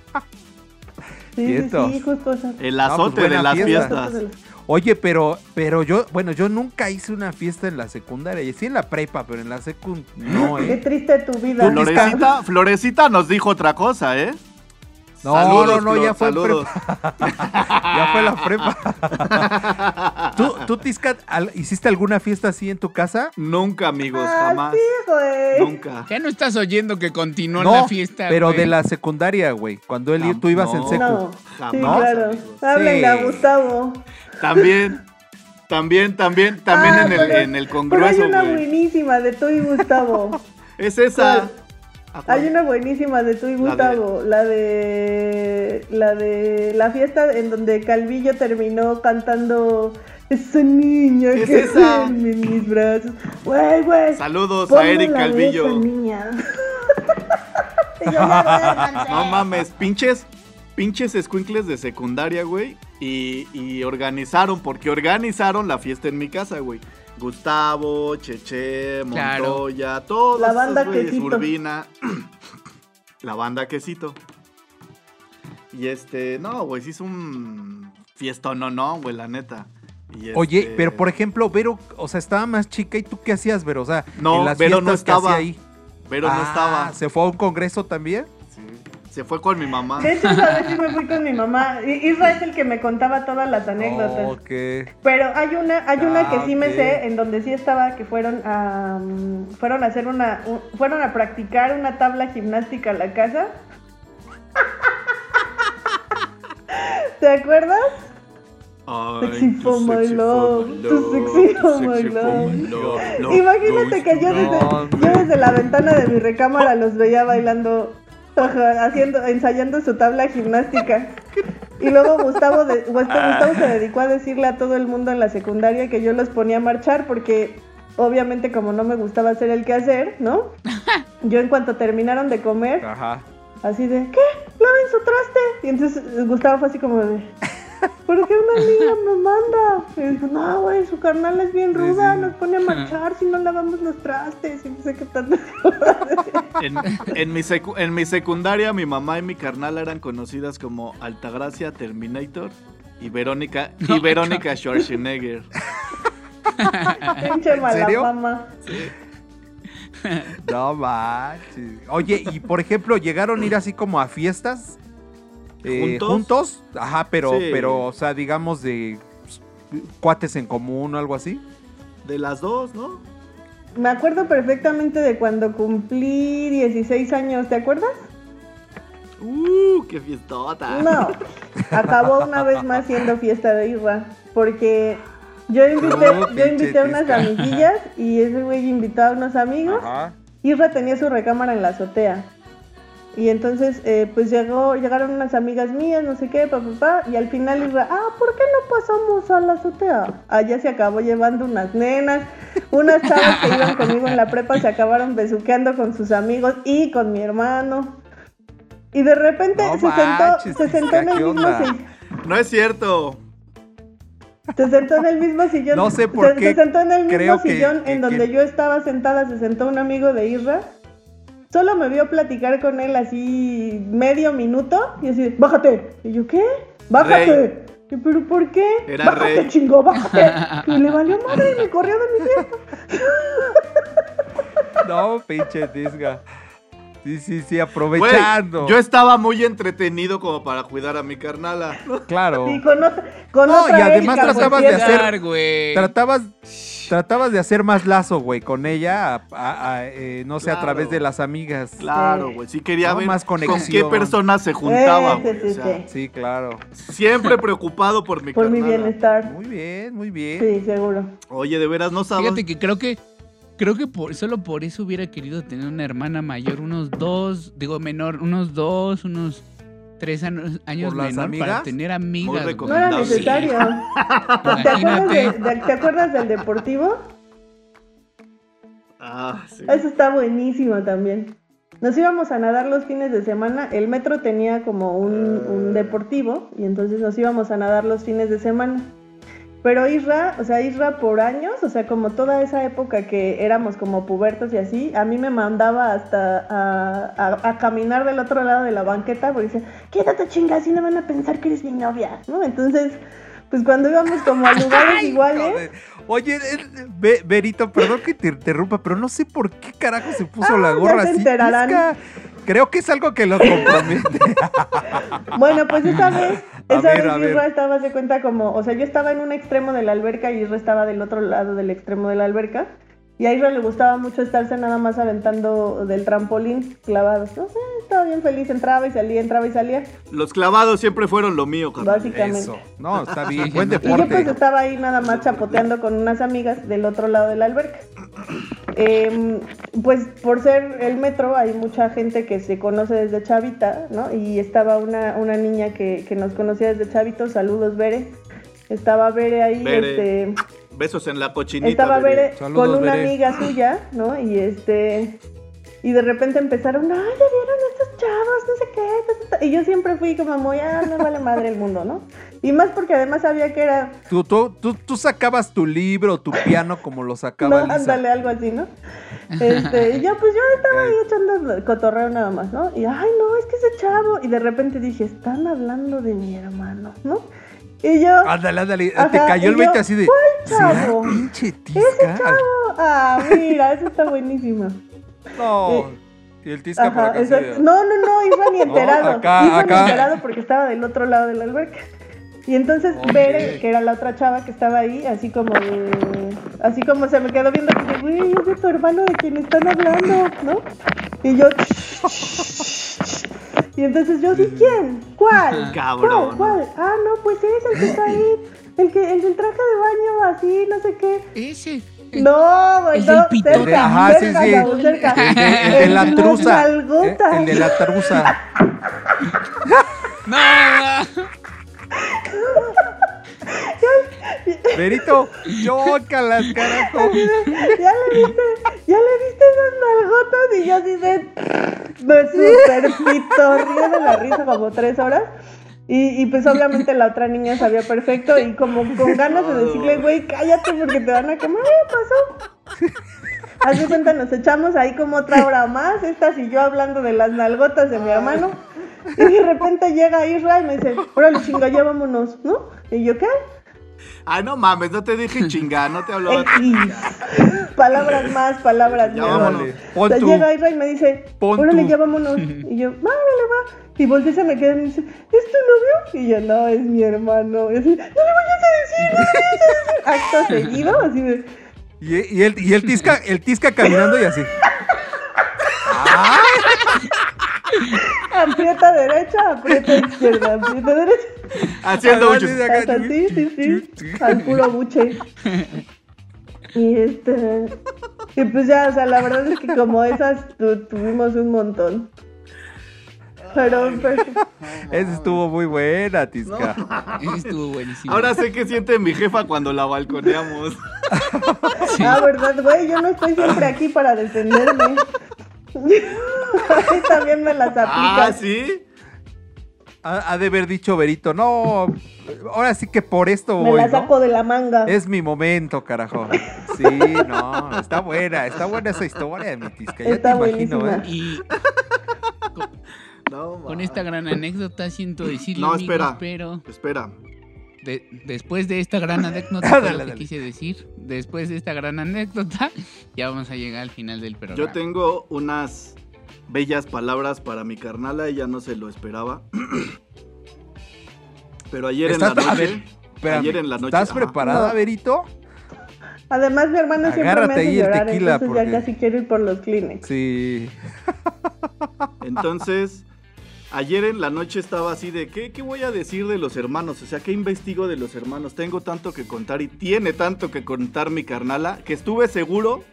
Sí, sí, justo. El pues azote de las fiesta. fiestas. Oye, pero, pero yo, bueno, yo nunca hice una fiesta en la secundaria. Y sí en la prepa, pero en la secu no, Qué ¿eh? triste tu vida. Florecita, Florecita nos dijo otra cosa, ¿eh? No, Saludos, no, no, ya fue en saludos. Ya fue la prepa. ¿Tú, tú Tiscat, hiciste alguna fiesta así en tu casa? Nunca, amigos, Ah, jamás. sí, güey. Nunca. Ya no estás oyendo que continuó No, la fiesta. pero güey. de la secundaria, güey. Cuando él, tú ibas en no. secu. No, sí, Jamás, claro. amigos. Háblenle a Sí. Gustavo. También, también, también, también Ah, en, el, pero- en el Pero hay congreso, una güey. buenísima de tú y Gustavo. Es esa. ¿Cuál? Hay una buenísima de tú y La de- Gustavo, la de la de la fiesta en donde Calvillo terminó cantando esa niña ¿Qué es que esa? en mis brazos. Güey, güey. Saludos a Eric Calvillo. esa niña. No mames, pinches, pinches escuincles de secundaria, güey. Y, y organizaron, porque organizaron la fiesta en mi casa, güey. Gustavo, Cheche, Claro. Montoya, todos La esos banda güeyes, Quesito. Urbina. la banda quesito. Y este, no, güey, sí es un fiestón, no, no, güey, la neta. Y Oye, este- pero por ejemplo, Vero, o sea, estaba más chica y tú qué hacías, Vero? O sea, No, en las Vero no estaba. ahí. Pero no Ah, estaba. ¿Se fue a un congreso también? Se fue con mi mamá. De hecho, esa vez sí me fui con mi mamá. Isra es el que me contaba todas las anécdotas. Ok. Pero hay una, hay una que Ah, sí me sé, en donde sí estaba que fueron a mm, fueron a hacer una, un- fueron a practicar una tabla gimnástica a la casa. ¿Te acuerdas? Ay, Sexy for my love, sexy for my love. Love Imagínate que yo desde, yo desde la ventana de mi recámara los veía bailando, ajá, haciendo, ensayando su tabla gimnástica. Y luego Gustavo, de- Gustavo Gustavo se dedicó a decirle a todo el mundo en la secundaria que yo los ponía a marchar porque obviamente como no me gustaba hacer el quehacer, ¿no? Yo en cuanto terminaron de comer, Ajá. así de, ¿qué? Laven su traste. Y entonces Gustavo fue así como de, ¿por qué una amiga me manda? Y dijo, no, güey, su carnal es bien ruda, nos pone a marchar si no lavamos los trastes. Y no sé qué tanto. En, en mi secu- en mi secundaria, mi mamá y mi carnal eran conocidas como Altagracia Terminator y Verónica y Verónica Schwarzenegger. Pinche mala serio? fama. No manches. Oye, y por ejemplo, ¿llegaron a ir así como a fiestas? Eh, ¿Juntos? Ajá, pero, Sí. pero, o sea, digamos de pues, cuates en común o algo así. De las dos, ¿no? Me acuerdo perfectamente de cuando cumplí 16 años, ¿te acuerdas? Uh, qué fiestota. No, acabó una vez más siendo fiesta de Irra, porque yo invité, yo invité a unas amiguillas y ese güey invitó a unos amigos. Ajá. Irra tenía su recámara en la azotea. Y entonces, eh, pues llegó, llegaron unas amigas mías, no sé qué, papá, papá, y al final Irra, ah, ¿por qué no pasamos a la azotea? Allá se acabó llevando unas nenas, unas chavas que iban conmigo en la prepa se acabaron besuqueando con sus amigos y con mi hermano. Y de repente No se sentó, se sentó en el ¿qué mismo sillón. No es cierto. Se sentó en el mismo sillón. No sé por se, qué Se sentó en el mismo que- sillón que- en donde que- yo estaba sentada, se sentó un amigo de Isra. Solo me vio platicar con él así medio minuto y así, bájate. Y yo, ¿qué? Bájate. Y, ¿Pero por qué? Era bájate, rey. chingo, bájate. Y le valió madre y me corrió de mi fiesta. No, pinche Tisga. Sí, sí, sí, Güey, aprovechando. yo estaba muy entretenido como para cuidar a mi carnala. Claro. Y con otra, con No, otra y además Erika, por tratabas de hacer- güey. Tratabas, tratabas de hacer más lazo, güey, con ella, a- a- a, eh, no sé, a través de las amigas. Claro, güey. Sí quería No, ver más con qué conexión. persona se juntaba, güey. sí, o sí, sea, sí. Sí, claro. Siempre preocupado por mi Por mi bienestar. Muy bien, muy bien. Sí, seguro. Oye, de veras no sabes. Fíjate que creo que creo que por, solo por eso hubiera querido tener una hermana mayor, unos dos, digo menor, unos dos, unos tres años, años ¿Por las menor amigas? para tener amigas. güey. No era necesario. ¿Te acuerdas, Imagínate. de- de- ¿Te acuerdas del deportivo? Ah, sí. Eso está buenísimo también. Nos íbamos a nadar los fines de semana. El metro tenía como un, un deportivo y entonces nos íbamos a nadar los fines de semana. Pero Isra, o sea, Isra por años, o sea, como toda esa época que éramos como pubertos y así, a mí me mandaba hasta a, a- a caminar del otro lado de la banqueta porque decía, quédate chinga, así no van a pensar que eres mi novia, ¿no? Entonces, pues cuando íbamos como a lugares iguales, Joder. Oye, eh, Berito, perdón que te interrumpa, pero no sé por qué carajo se puso Ah, la ya gorra se así. Creo que es algo que lo compromete. Bueno, pues esa vez, A esa a vez ver. Isra estaba, se cuenta como, o sea, yo estaba en un extremo de la alberca y Isra estaba del otro lado del extremo de la alberca. Y a Isra le gustaba mucho estarse nada más aventando del trampolín clavados. No sé, estaba bien feliz, entraba y salía, entraba y salía, Los clavados siempre fueron lo mío, carnal. básicamente. Eso. No, está bien. Buen sí. Y yo pues deporte. estaba ahí nada más chapoteando con unas amigas del otro lado de la alberca. Em, pues por ser el metro hay mucha gente que se conoce desde chavita, ¿no? Y estaba una, una niña que, que nos conocía desde chavito, saludos Bere. Estaba Bere ahí, Bere. este, Besos en la cochinita. estaba. Bere Saludos, con una Bere. amiga suya, ¿no? Y este y de repente empezaron, ay, ya vieron estos chavos, no sé qué, ta, ta, ta". y yo siempre fui como muy, ah, no vale madre el mundo, ¿no? Y más porque además sabía que era Tú, tú, tú, tú sacabas tu libro, tu piano como lo sacaba No, Lisa. ándale, algo así, ¿no? Este, y yo, pues yo estaba ahí echando cotorreo nada más, ¿no? Y, ay, no, es que ese chavo. Y de repente dije, están hablando de mi hermano, ¿no? Y yo, Ándale, ándale. te cayó el y yo, 20 así de. ¿cuál ¿Será chavo? pinche ese chavo, ah, mira, eso está buenísimo. No. Y el tisca por Ajá, acá. exacto. de- No, no, no, iba ni enterado. acá, iba acá. ni enterado porque estaba del otro lado de la alberca. Y entonces Ok. Bere, que era la otra chava que estaba ahí, así como de- así como se me quedó viendo que güey, es de tu hermano de quien están hablando, ¿no? Y yo Y entonces yo, ¿sí quién? ¿Cuál? Cabrón. ¿Cuál? ¿Cuál? Ah, no, pues es el que está ahí. El que, el del traje de baño así, no sé qué. Ese. No, güey, El no, del cerca, Ajá, sí, cerca, sí. Raúl, cerca. El de, el de la truza. Eh, nalgotas. El de la truza. No, no. Berito, chócalas, carajo. ya le viste, ya le viste esas nalgotas y yo así de me super pitorría de la risa como tres horas. Y, y pues obviamente la otra niña sabía perfecto y como con ganas de decirle, güey, cállate porque te van a quemar, ¿qué pasó? Haz de cuenta, nos echamos ahí como otra hora más, estas y yo hablando de las nalgotas de mi hermano. Y de repente llega Isra y me dice, órale chinga, ya vámonos, ¿no? Y yo, ¿qué? Ay, no mames, no te dije chinga, no te hablaba. Palabras más, palabras Ya menos. O pon sea, tú. llega Isra y me dice, Pon órale, tú. ya vámonos. Y yo, "Va, órale, va. Y volteé y se me queda y me dice, ¿es tu novio? Y yo, no, es mi hermano. Y así, no le vayas a decir, no le vayas a decir. Acto seguido, así de, Y, y el, y el tisca, el tisca caminando y así. aprieta derecha, aprieta izquierda, aprieta derecha. Haciendo mucho. sí, sí, sí, al puro buche. Y este, y pues ya, o sea, la verdad es que como esas tu- tuvimos un montón. Pero, pero- Esa estuvo muy buena, tisca. Ese estuvo buenísimo. Ahora sé qué siente mi jefa cuando la balconeamos. Sí. ah, verdad, güey, yo no estoy siempre aquí para defenderme. También me las Ah, aplicas. sí. Ha, ha de haber dicho Berito, no, ahora sí que por esto Me voy, la ¿no? saco de la manga. Es mi momento, carajo. Sí, no, está buena, está buena esa historia, mi tisca. Ya Está te imagino, buenísima. ¿eh? Y No, con esta gran anécdota siento decirlo, No, amigos, espera. pero Espera. De- después de esta gran anécdota, Dale, que quise decir, después de esta gran anécdota, ya vamos a llegar al final del programa. Yo tengo unas bellas palabras para mi carnala, ella no se lo esperaba. Pero ayer en la a noche. ver, Espérame, ayer en la noche. ¿Estás ajá. preparada, No. Berito? Además, mi hermano siempre me Agárrate hace ahí el llorar, tequila, entonces porque- ya casi quiero ir por los Kleenex. Sí. Entonces, ayer en la noche estaba así de, ¿qué, ¿qué voy a decir de los hermanos? O sea, ¿qué investigo de los hermanos? Tengo tanto que contar y tiene tanto que contar mi carnala que estuve seguro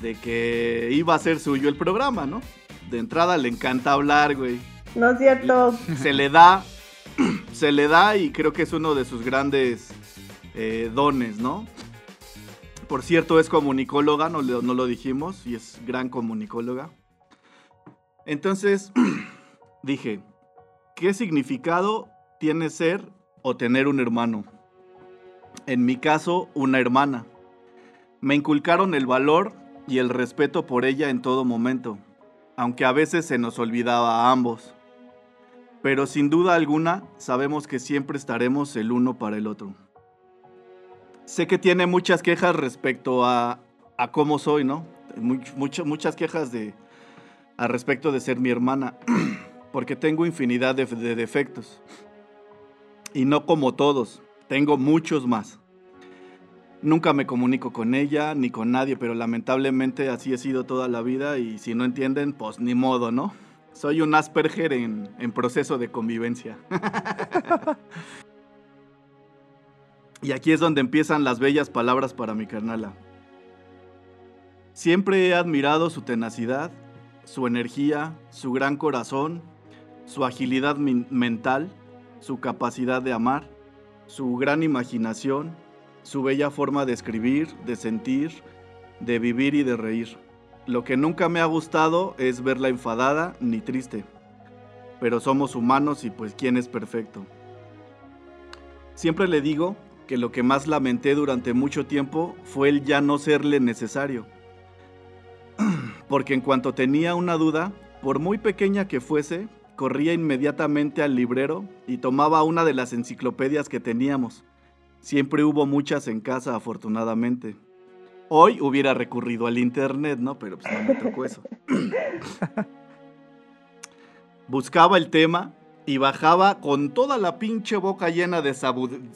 de que iba a ser suyo el programa, ¿no? De entrada le encanta hablar, güey. No es cierto. Se le da, se le da y creo que es uno de sus grandes eh, dones, ¿no? Por cierto, es comunicóloga, no, no lo dijimos, y es gran comunicóloga. Entonces, dije, ¿qué significado tiene ser o tener un hermano? En mi caso, una hermana. Me inculcaron el valor y el respeto por ella en todo momento, aunque a veces se nos olvidaba a ambos. Pero sin duda alguna, sabemos que siempre estaremos el uno para el otro. Sé que tiene muchas quejas respecto a, a cómo soy, ¿no? Muchas quejas de, al respecto de ser mi hermana, porque tengo infinidad de, de defectos. Y no como todos, tengo muchos más. Nunca me comunico con ella ni con nadie, pero lamentablemente así he sido toda la vida y si no entienden, pues ni modo, ¿no? Soy un Asperger en proceso de convivencia. y aquí es donde empiezan las bellas palabras para mi carnala. Siempre he admirado su tenacidad, su energía, su gran corazón, su agilidad mental, su capacidad de amar, su gran imaginación, su bella forma de escribir, de sentir, de vivir y de reír. Lo que nunca me ha gustado es verla enfadada ni triste. Pero somos humanos y pues quién es perfecto. Siempre le digo que lo que más lamenté durante mucho tiempo fue el ya no serle necesario. Porque en cuanto tenía una duda, por muy pequeña que fuese, corría inmediatamente al librero y tomaba una de las enciclopedias que teníamos. Siempre hubo muchas en casa, afortunadamente. Hoy hubiera recurrido al internet, ¿no? Pero pues no me tocó eso. Buscaba el tema y bajaba con toda la pinche boca llena de,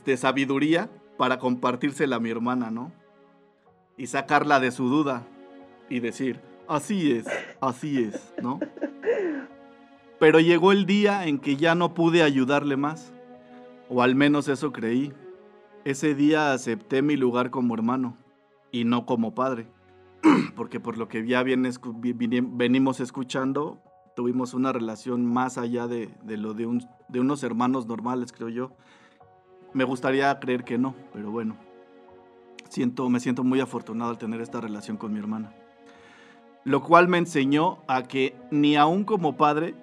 de sabiduría para compartírsela a mi hermana, ¿no? Y sacarla de su duda y decir, así es, así es, ¿no? Pero llegó el día en que ya no pude ayudarle más, o al menos eso creí. Ese día acepté mi lugar como hermano y no como padre, porque por lo que ya venimos escuchando, tuvimos una relación más allá de, de lo de, un- de unos hermanos normales, creo yo. Me gustaría creer que no, pero bueno, siento, me siento muy afortunado al tener esta relación con mi hermana. Lo cual me enseñó a que ni aún como padre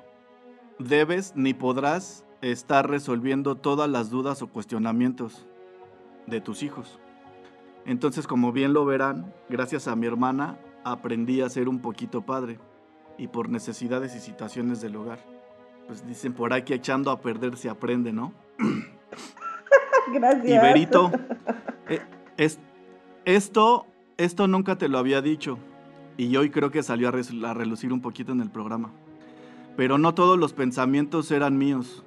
debes ni podrás estar resolviendo todas las dudas o cuestionamientos de tus hijos. Entonces, como bien lo verán, gracias a mi hermana aprendí a ser un poquito padre y por necesidades y situaciones del hogar. Pues dicen por ahí que echando a perder se aprende, ¿no? Gracias. Y Berito, eh, es- esto, esto nunca te lo había dicho y hoy creo que salió a relucir un poquito en el programa. Pero no todos los pensamientos eran míos.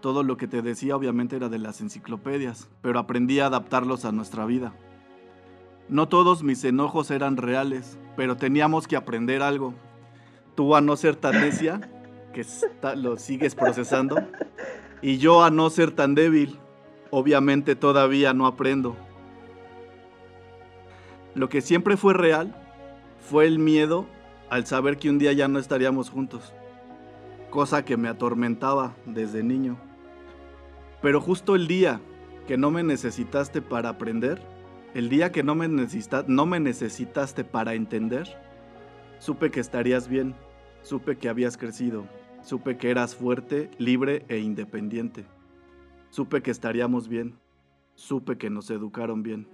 Todo lo que te decía obviamente era de las enciclopedias, pero aprendí a adaptarlos a nuestra vida. No todos mis enojos eran reales, pero teníamos que aprender algo. Tú a no ser tan necia, que lo sigues procesando, y yo a no ser tan débil, obviamente todavía no aprendo. Lo que siempre fue real fue el miedo al saber que un día ya no estaríamos juntos, cosa que me atormentaba desde niño. Pero justo el día que no me necesitaste para aprender, el día que no me, necesitaste para entender, supe que estarías bien, supe que habías crecido Supe que eras fuerte, libre e independiente. Supe que estaríamos bien. Supe que nos educaron bien.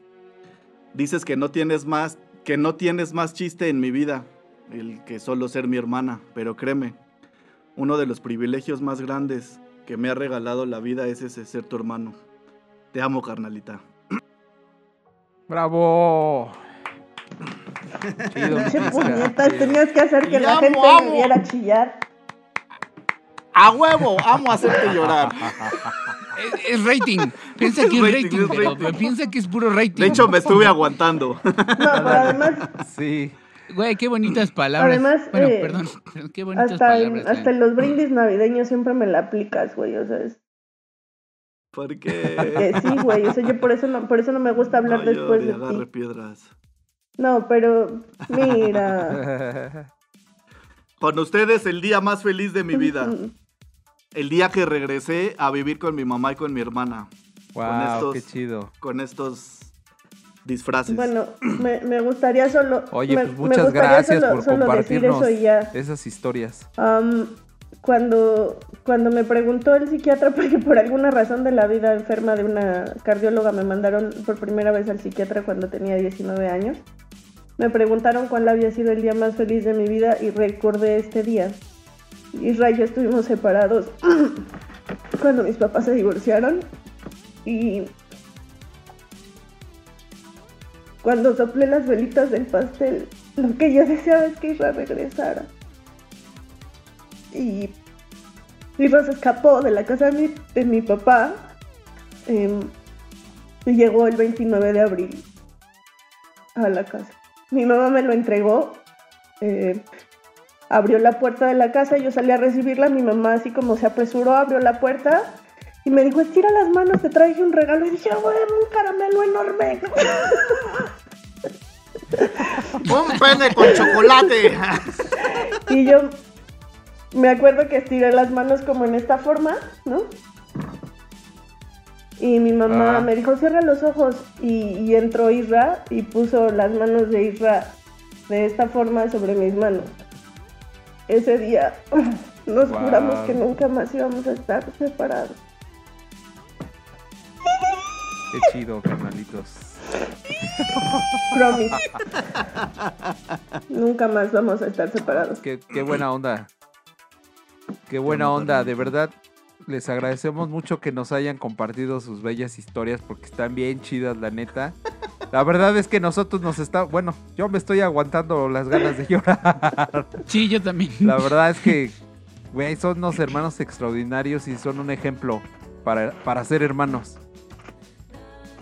Dices que no tienes más, que no tienes más chiste en mi vida, el que solo ser mi hermana, pero créeme, uno de los privilegios más grandes que me ha regalado la vida es ese ser tu hermano. Te amo, carnalita. ¡Bravo! Chido, puñetas, tenías que hacer que Y la amo, gente amo. me viera chillar. A huevo, amo hacerte llorar. Es, es rating. Piensa que es Rating, rating, es pero rating. piensa que es puro rating. De hecho, me estuve aguantando. No, pero además, Sí. Güey, qué bonitas palabras. Además, bueno, eh, perdón, perdón, qué bonitas hasta en, palabras. hasta la- en los brindis navideños siempre me la aplicas, güey, o sea, es ¿Por qué? sí, güey, o sea, yo por eso no, por eso no me gusta hablar No después de agarre ti. piedras. No, pero mira. Con ustedes el día más feliz de mi vida. El día que regresé a vivir con mi mamá y con mi hermana. wow, estos- qué chido. Con estos disfraces. Bueno, me, me gustaría solo. Oye, me- pues me muchas gustaría gracias solo- por solo compartirnos Decir eso y ya. esas historias. Cuando, cuando me preguntó el psiquiatra, porque por alguna razón de la vida enferma de una cardióloga me mandaron por primera vez al psiquiatra cuando tenía 19 años, me preguntaron cuál había sido el día más feliz de mi vida y recordé este día. Isra y yo estuvimos separados cuando mis papás se divorciaron y cuando soplé las velitas del pastel, lo que yo deseaba es que Isra regresara y Isra se escapó de la casa de mi, papá em, y llegó el 29 de abril a la casa. Mi mamá me lo entregó, eh, abrió la puerta de la casa, yo salí a recibirla, mi mamá así como se apresuró, abrió la puerta y me dijo, estira las manos, te traje un regalo y dije, "Ah, bueno, un caramelo enorme. Un pene con chocolate. Y yo me acuerdo que estiré las manos como en esta forma, ¿no? Y mi mamá Ah. me dijo, cierra los ojos. Y, y entró Isra y puso las manos de Isra de esta forma sobre mis manos. Ese día nos Wow. juramos que nunca más íbamos a estar separados. Qué chido, carnalitos. Promise. nunca más vamos a estar separados. Qué, qué buena onda. Qué buena onda, de verdad. Les agradecemos mucho que nos hayan compartido sus bellas historias porque están bien chidas, la neta. La verdad es que nosotros nos está, bueno, yo me estoy aguantando las ganas de llorar. Sí, yo también. La verdad es que, güey, son unos hermanos extraordinarios y son un ejemplo para, para ser hermanos.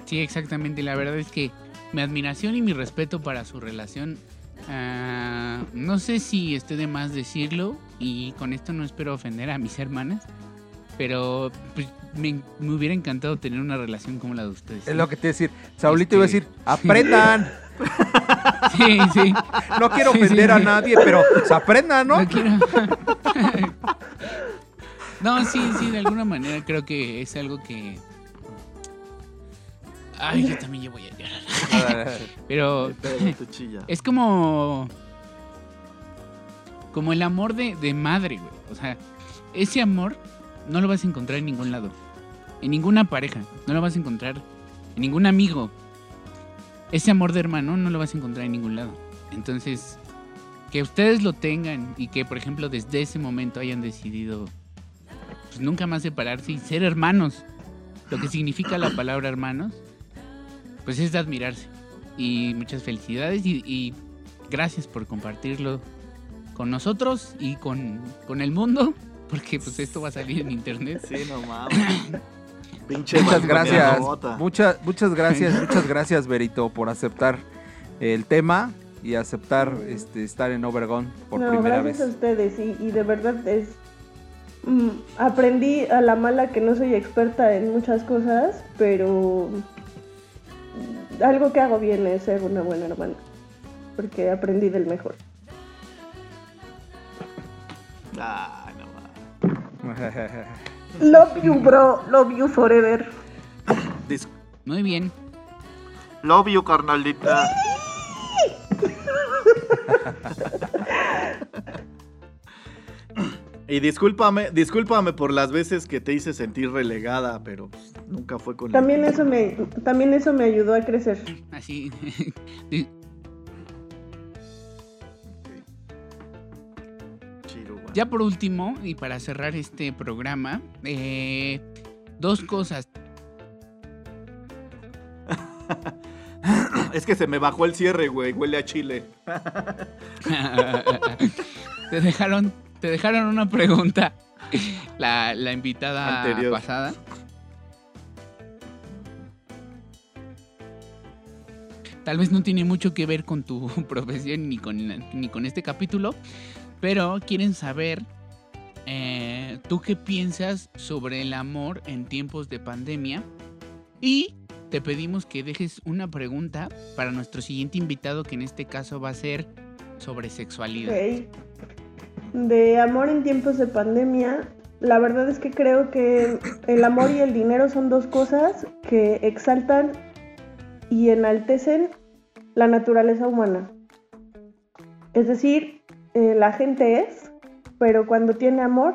Sí, exactamente. La verdad es que mi admiración y mi respeto para su relación, ah, no sé si esté de más decirlo y con esto no espero ofender a mis hermanas, pero pues, me, me hubiera encantado tener una relación como la de ustedes. Es lo que te iba a decir. Saulito iba a Este- decir, aprendan. Sí, sí. No quiero Sí, sí, ofender a nadie, pero pues, aprendan, ¿no? No quiero. no, sí, sí, de alguna manera creo que es algo que. Ay, yo también ya voy a llorar. Pero es como. Como el amor de, de madre, güey. O sea, ese amor no lo vas a encontrar en ningún lado. En ninguna pareja. No lo vas a encontrar en ningún amigo. Ese amor de hermano no lo vas a encontrar en ningún lado. Entonces, que ustedes lo tengan y que, por ejemplo, desde ese momento hayan decidido pues, nunca más separarse y ser hermanos. Lo que significa la palabra hermanos, pues es de admirarse. Y muchas felicidades y, y gracias por compartirlo con nosotros y con, con el mundo, porque pues esto va a salir en internet. Sí, no mames. Pinche Muchas gracias. Muchas, muchas gracias, muchas gracias, Berito, por aceptar el tema y aceptar este, estar en Overgone por no, primera gracias vez. a ustedes y, y de verdad es... mm, aprendí a la mala que no soy experta en muchas cosas, pero algo que hago bien es ser una buena hermana, porque aprendí del mejor. Ay, no mames. Love you, bro. Love you forever. Muy bien. Love you, carnalita. Y discúlpame, discúlpame por las veces que te hice sentir relegada, pero pues, nunca fue con la También eso me, también eso me ayudó a crecer. Así. Ya por último, y para cerrar este programa, eh, dos cosas. Es que se me bajó el cierre, güey. Huele a chile. te dejaron, te dejaron una pregunta. La, la invitada Anterior. pasada. Tal vez no tiene mucho que ver con tu profesión ni con, ni con este capítulo, pero quieren saber eh, tú qué piensas sobre el amor en tiempos de pandemia y te pedimos que dejes una pregunta para nuestro siguiente invitado que en este caso va a ser sobre sexualidad. Ok. De amor en tiempos de pandemia, la verdad es que creo que el amor y el dinero son dos cosas que exaltan y enaltecen la naturaleza humana. Es decir, eh, la gente es, pero cuando tiene amor,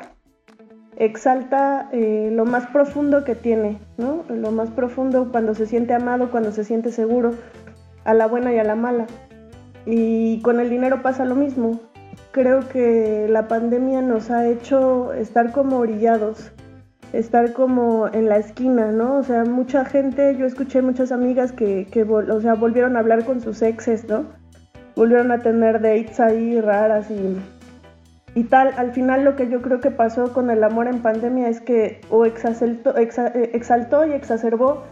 exalta eh, lo más profundo que tiene, ¿no? Lo más profundo cuando se siente amado, cuando se siente seguro, a la buena y a la mala. Y con el dinero pasa lo mismo. Creo que la pandemia nos ha hecho estar como orillados, estar como en la esquina, ¿no? O sea, mucha gente, yo escuché muchas amigas que, que o sea, volvieron a hablar con sus exes, ¿no? Volvieron a tener dates ahí raras y, y tal. Al final lo que yo creo que pasó con el amor en pandemia es que o exaceltó- exa- eh, exaltó y exacerbó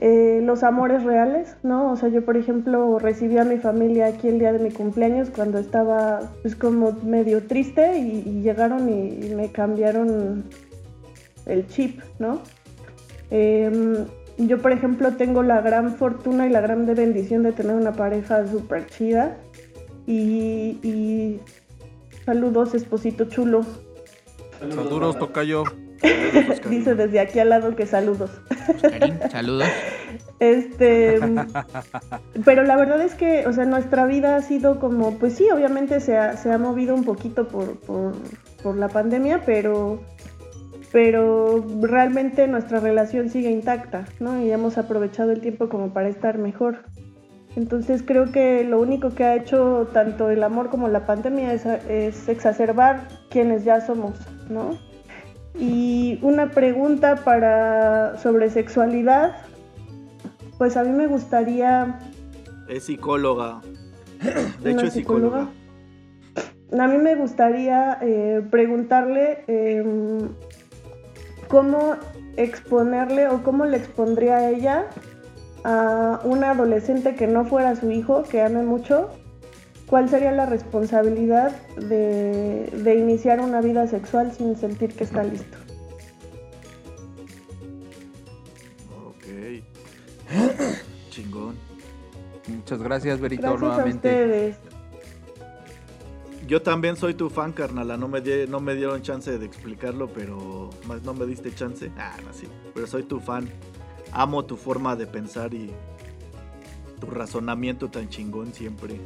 eh, los amores reales, ¿no? O sea, yo por ejemplo recibí a mi familia aquí el día de mi cumpleaños cuando estaba pues como medio triste y, y llegaron y, y me cambiaron el chip, ¿no? Em, yo por ejemplo tengo la gran fortuna y la gran de bendición de tener una pareja súper chida y, y saludos esposito chulo. Saludos, tocayo. Dice desde aquí al lado que saludos. Karim, saludos. Este, pero la verdad es que, o sea, nuestra vida ha sido como, pues sí, obviamente se ha, se ha movido un poquito por, por, por la pandemia, pero, pero realmente nuestra relación sigue intacta, ¿no? Y hemos aprovechado el tiempo como para estar mejor. Entonces creo que lo único que ha hecho tanto el amor como la pandemia es, es exacerbar quienes ya somos, ¿no? Y una pregunta para sobre sexualidad, pues a mí me gustaría, Es psicóloga. De ¿Una hecho, es psicóloga. a mí me gustaría eh, preguntarle eh, cómo exponerle o cómo le expondría a ella a una adolescente que no fuera su hijo, que ame mucho, cuál sería la responsabilidad de, de iniciar una vida sexual sin sentir que está listo. Ok. Chingón. Muchas gracias, Berito, Gracias a nuevamente. ustedes. Yo también soy tu fan, carnala. No me, di- no me dieron chance de explicarlo, pero más no me diste chance. Ah, no, sí. Pero soy tu fan. Amo tu forma de pensar y tu razonamiento tan chingón siempre.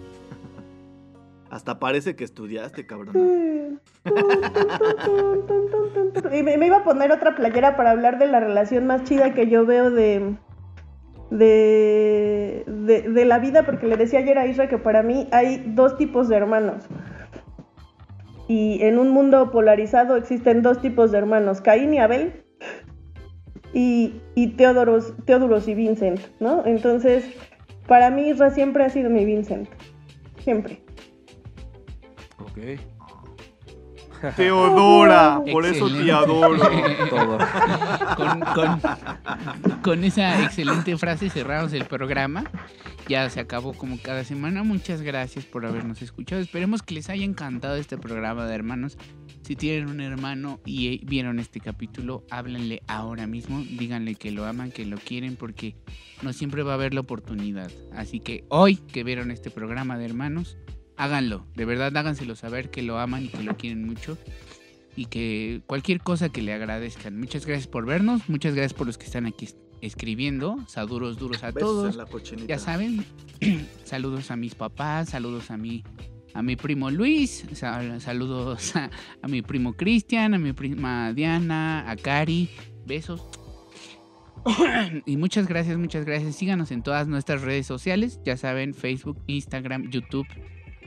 Hasta parece que estudiaste, cabrón. Y me, iba a poner otra playera para hablar de la relación más chida que yo veo de, de, de, la vida, porque le decía ayer a Isra que para mí hay dos tipos de hermanos. Y en un mundo polarizado existen dos tipos de hermanos, Caín y Abel, y, y Teodoros, Teoduros y Vincent, ¿no? Entonces, para mí Isra siempre ha sido mi Vincent, siempre. Ok. Teodora, por eso te adoro. Todo. Con, con- con esa excelente frase cerramos el programa. Ya se acabó como cada semana. Muchas gracias por habernos escuchado. Esperemos que les haya encantado este programa de hermanos. Si tienen un hermano y eh, vieron este capítulo, háblenle ahora mismo. Díganle que lo aman, que lo quieren, porque no siempre va a haber la oportunidad. Así que hoy que vieron este programa de hermanos, háganlo. De verdad, háganselo saber que lo aman y que lo quieren mucho y que cualquier cosa que le agradezcan. Muchas gracias por vernos, muchas gracias por los que están aquí es- escribiendo. Saludos duros a Besos todos. en la. Ya saben, saludos a mis papás, saludos a mi a mi primo Luis, sal- saludos a, a mi primo Cristian, a mi prima Diana, a Cari, besos. Y muchas gracias, muchas gracias. Síganos en todas nuestras redes sociales, ya saben, Facebook, Instagram, YouTube,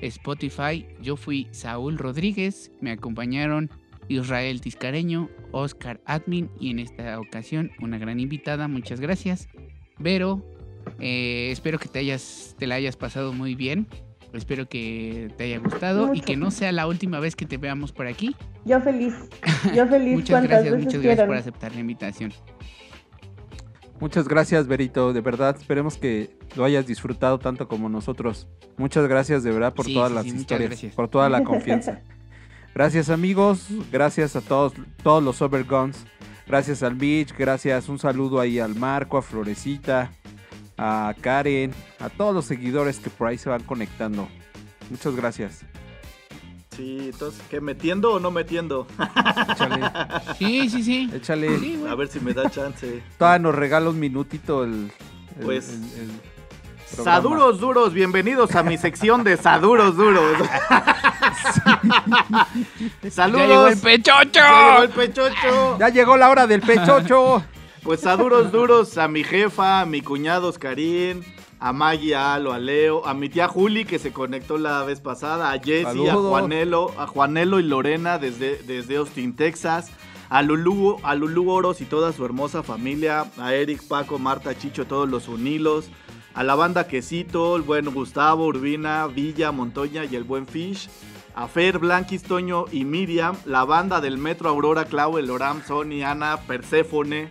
Spotify. Yo fui Saúl Rodríguez, me acompañaron Israel Tiscareño, Oscar Admin y en esta ocasión una gran invitada, muchas gracias. Vero, eh, espero que te, hayas, te la hayas pasado muy bien. Espero que te haya gustado y Mucho. que no sea la última vez que te veamos por aquí. Yo feliz. Yo feliz Muchas gracias, muchas gracias quieran. por aceptar la invitación. Muchas gracias, Berito. De verdad, esperemos que lo hayas disfrutado tanto como nosotros. Muchas gracias, de verdad, por Sí, todas sí, las sí, historias, por toda la confianza. Gracias, amigos. Gracias a todos, todos los Overguns. Gracias al Mitch. Gracias. Un saludo ahí al Marco, a Florecita, a Karen, a todos los seguidores que por ahí se van conectando. Muchas gracias. Sí, entonces, ¿qué? ¿Metiendo o no metiendo? Échale, Sí, sí, sí. échale. Sí. A ver si me da chance. Todavía nos regala un minutito el. el- Pues, el- el programa. Saduros duros, bienvenidos a mi sección de Saduros duros. Saludos. ¡Ya llegó el pechocho! Ya llegó el pechocho. Ya llegó la hora del pechocho. Pues saduros duros a mi jefa, a mi cuñado Oscarín, a Maggie, a Alo, a Leo, a mi tía Juli que se conectó la vez pasada, a Jessy, a. Juanelo, a Juanelo y Lorena desde, desde Austin, Texas, a Lulú, a Lulú Oros y toda su hermosa familia, a Eric, Paco, Marta, Chicho, todos los unilos, a la banda Quesito, el buen Gustavo, Urbina, Villa, Montoña y el buen Fish. A Fer, Blanquis, Toño y Miriam, la banda del Metro Aurora, Clau, el Oram, Sony, Ana, Perséfone,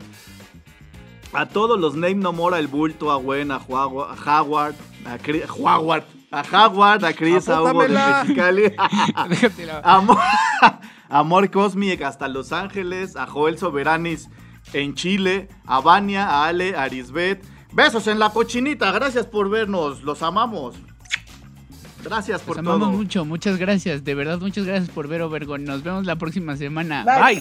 a todos los Name No More, el Bulto, a Gwen, a Howard, a Cri- Howard, a Howard, a Chris, a Hugo de. Mexicali, a Amor, Amor Cosmic hasta Los Ángeles, a Joel Soberanis en Chile, a Vania, a Ale, a Arisbet. Besos en la cochinita, gracias por vernos, los amamos. Gracias por Los todo. amamos mucho, muchas gracias. De verdad, muchas gracias por ver Overgon. Nos vemos la próxima semana. Bye.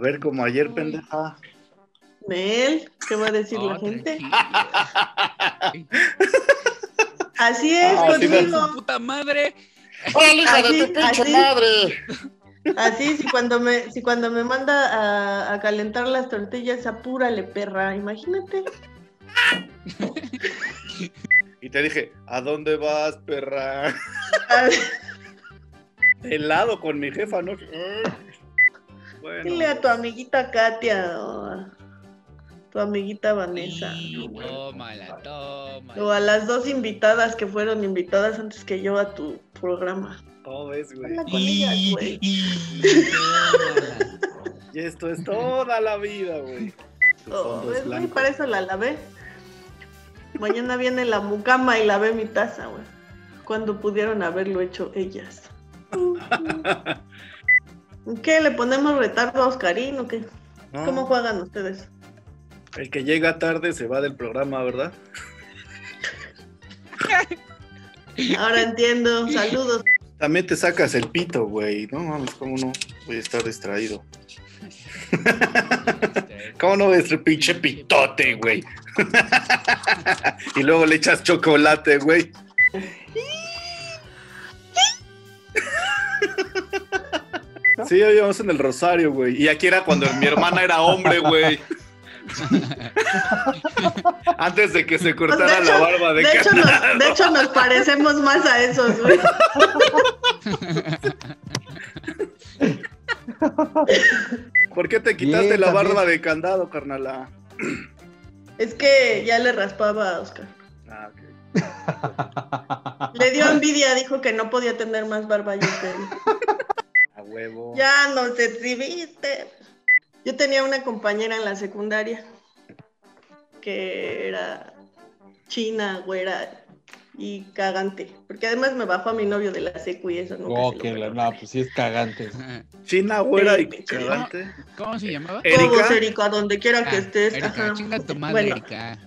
Ver, como ayer, pendeja. Mel, ¿qué va a decir la Oh, gente? Así es, Ah, contigo. ¡Su puta madre! ¡Órale, hija de Así, tu pinche así. madre! Así, si cuando me, si cuando me manda a, a calentar las tortillas, apúrale, perra, imagínate. Y te dije, ¿a dónde vas, perra? Ah, Helado con mi jefa, ¿no? Bueno. Dile a tu amiguita Katia o a tu amiguita Vanessa. Y tómala, tómala. O a las dos invitadas que fueron invitadas antes que yo a tu programa. ¿Cómo ves, güey? Habla con ellas, Y, güey. y, esto es toda la vida, güey. Oh, ¿ves, güey? Para eso la lavé. Mañana viene la mucama y lavé mi taza, güey. Cuando pudieron haberlo hecho ellas. ¿Qué? ¿Le ponemos retardo a Oscarín o qué? No, ¿Cómo juegan ustedes? El que llega tarde se va del programa, ¿verdad? Ahora entiendo. Saludos. También te sacas el pito, güey. No mames, ¿cómo no? Voy a estar distraído. ¿Cómo no ves el pinche pitote, güey? y luego le echas chocolate, güey. Sí, íbamos en el Rosario, güey. Y aquí era cuando mi hermana era hombre, güey. Antes de que se cortara Pues, de la barba de, De hecho, nos, de hecho, nos parecemos más a esos, güey. ¿Por qué te quitaste Bien, la también. barba de candado, carnala? Es que ya le raspaba a Oscar. Ah, ok. Le dio envidia, dijo que no podía tener más barba yo que él. A huevo. Ya nos exhibiste. Yo tenía una compañera en la secundaria que era china, güera y cagante. Porque además me bajó a mi novio de la secu y eso nunca Oh, se que la, no, pues sí es cagante. China, güera y cagante. ¿Cómo se llamaba? Erika. Erika, donde quiera que Ah, estés. Erika, ajá. chinga tu madre, Bueno, Erika.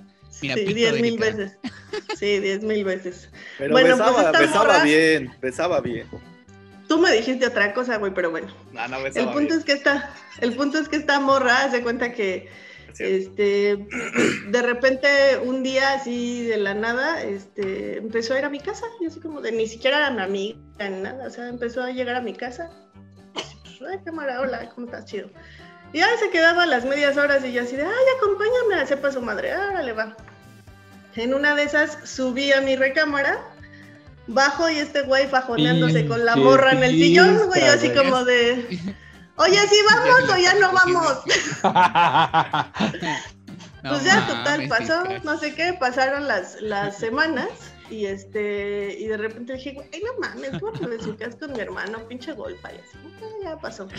Mira, sí, diez mil veces. Sí, diez mil veces. Pero Bueno, pues besaba, esta besaba morra- bien, besaba bien. Tú me dijiste otra cosa, güey, pero bueno. No, no El punto bien. es que esta, el punto es que esta morra hace cuenta que Sí. este de repente un día así de la nada este empezó a ir a mi casa y así como de ni siquiera era mi amiga ni nada o sea empezó a llegar a mi casa pues, ay cámara hola cómo estás chido y ya se quedaba a las medias horas y yo así de ay acompáñame sepa su madre órale va en una de esas subí a mi recámara bajo y este güey fajoneándose con la morra en el sillón güey así como de oye sí vamos o ya no vamos No pues ya, total, pasó, no sé qué, pasaron las, las semanas y este, y de repente dije, güey, no mames, ¿cómo te con mi hermano? Pinche golpa y así, "Ah, ya pasó.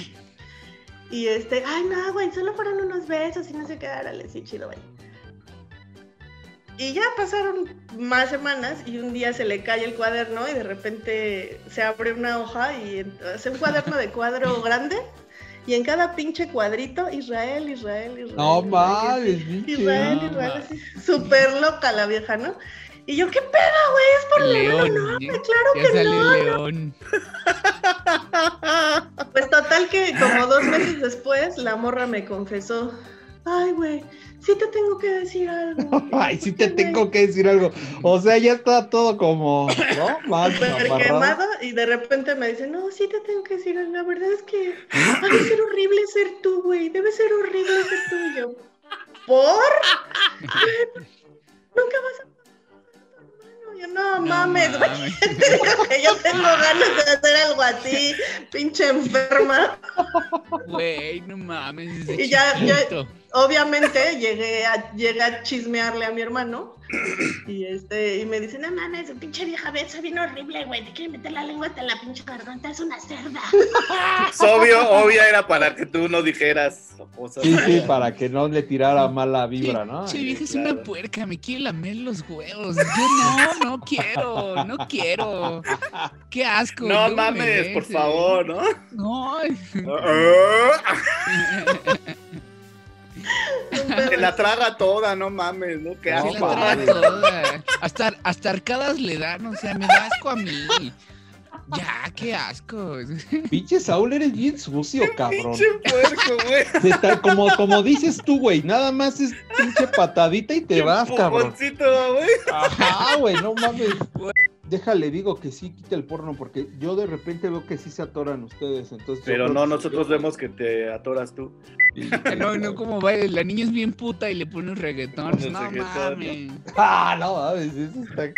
Y este, ay, no, güey, solo fueron unos besos y no sé qué, árale, sí, chido, güey. Y ya pasaron más semanas y un día se le cae el cuaderno y de repente se abre una hoja y es un cuaderno de cuadro grande y en cada pinche cuadrito Israel, Israel, Israel. No Israel, mames. Israel, Israel, ma. así, súper loca la vieja, ¿no? Y yo, ¿qué pedo, güey? Es por León. no, güey, claro ya que no. León. Pues total que como dos meses después la morra me confesó, ay, güey, sí te tengo que decir algo. Ay, sí te tengo que decir algo. O sea, ya está todo como, ¿no? Más quemado y de repente me dice, no, sí te tengo que decir algo. La verdad es que ha de ser horrible ser tú, güey. Debe ser horrible ser tú y yo. ¿Por? Nunca vas a... No, yo, no, mames, güey. mames. Te digo que yo tengo ganas de hacer algo así, pinche enferma. Güey, no mames. Y ya- ya-. Obviamente llegué a, llegué a chismearle a mi hermano y este y me dice, no mames, pinche vieja besa bien horrible, güey, te quiere meter la lengua hasta la pinche garganta, es una cerda. Es obvio, obvia era para que tú no dijeras cosas. Sí, sí, para que no le tirara mala vibra, ¿no? Che, vieja es claro. una puerca, me quiere lamer los huevos. Yo no, no quiero, no quiero. Qué asco. No me mames, por favor, ¿no? No. Se la traga toda, no mames, ¿no? Qué No, Se asco. la traga mames. toda. Hasta, hasta arcadas le dan, o sea, me da asco a mí. Ya, qué asco. Pinche Saúl, eres bien sucio, cabrón. Pinche puerco, güey. Está- como, como dices tú, güey, nada más es pinche patadita y te vas, cabrón. Güey. Ajá, güey, no mames. Déjale, digo que sí quita el porno, porque yo de repente veo que sí se atoran ustedes, entonces... Pero no, que- nosotros vemos que te atoras tú. No, no, como va, la niña es bien puta y le pone un reggaetón. Un No reggaetón, ¿no? mames. Ah, no mames, eso está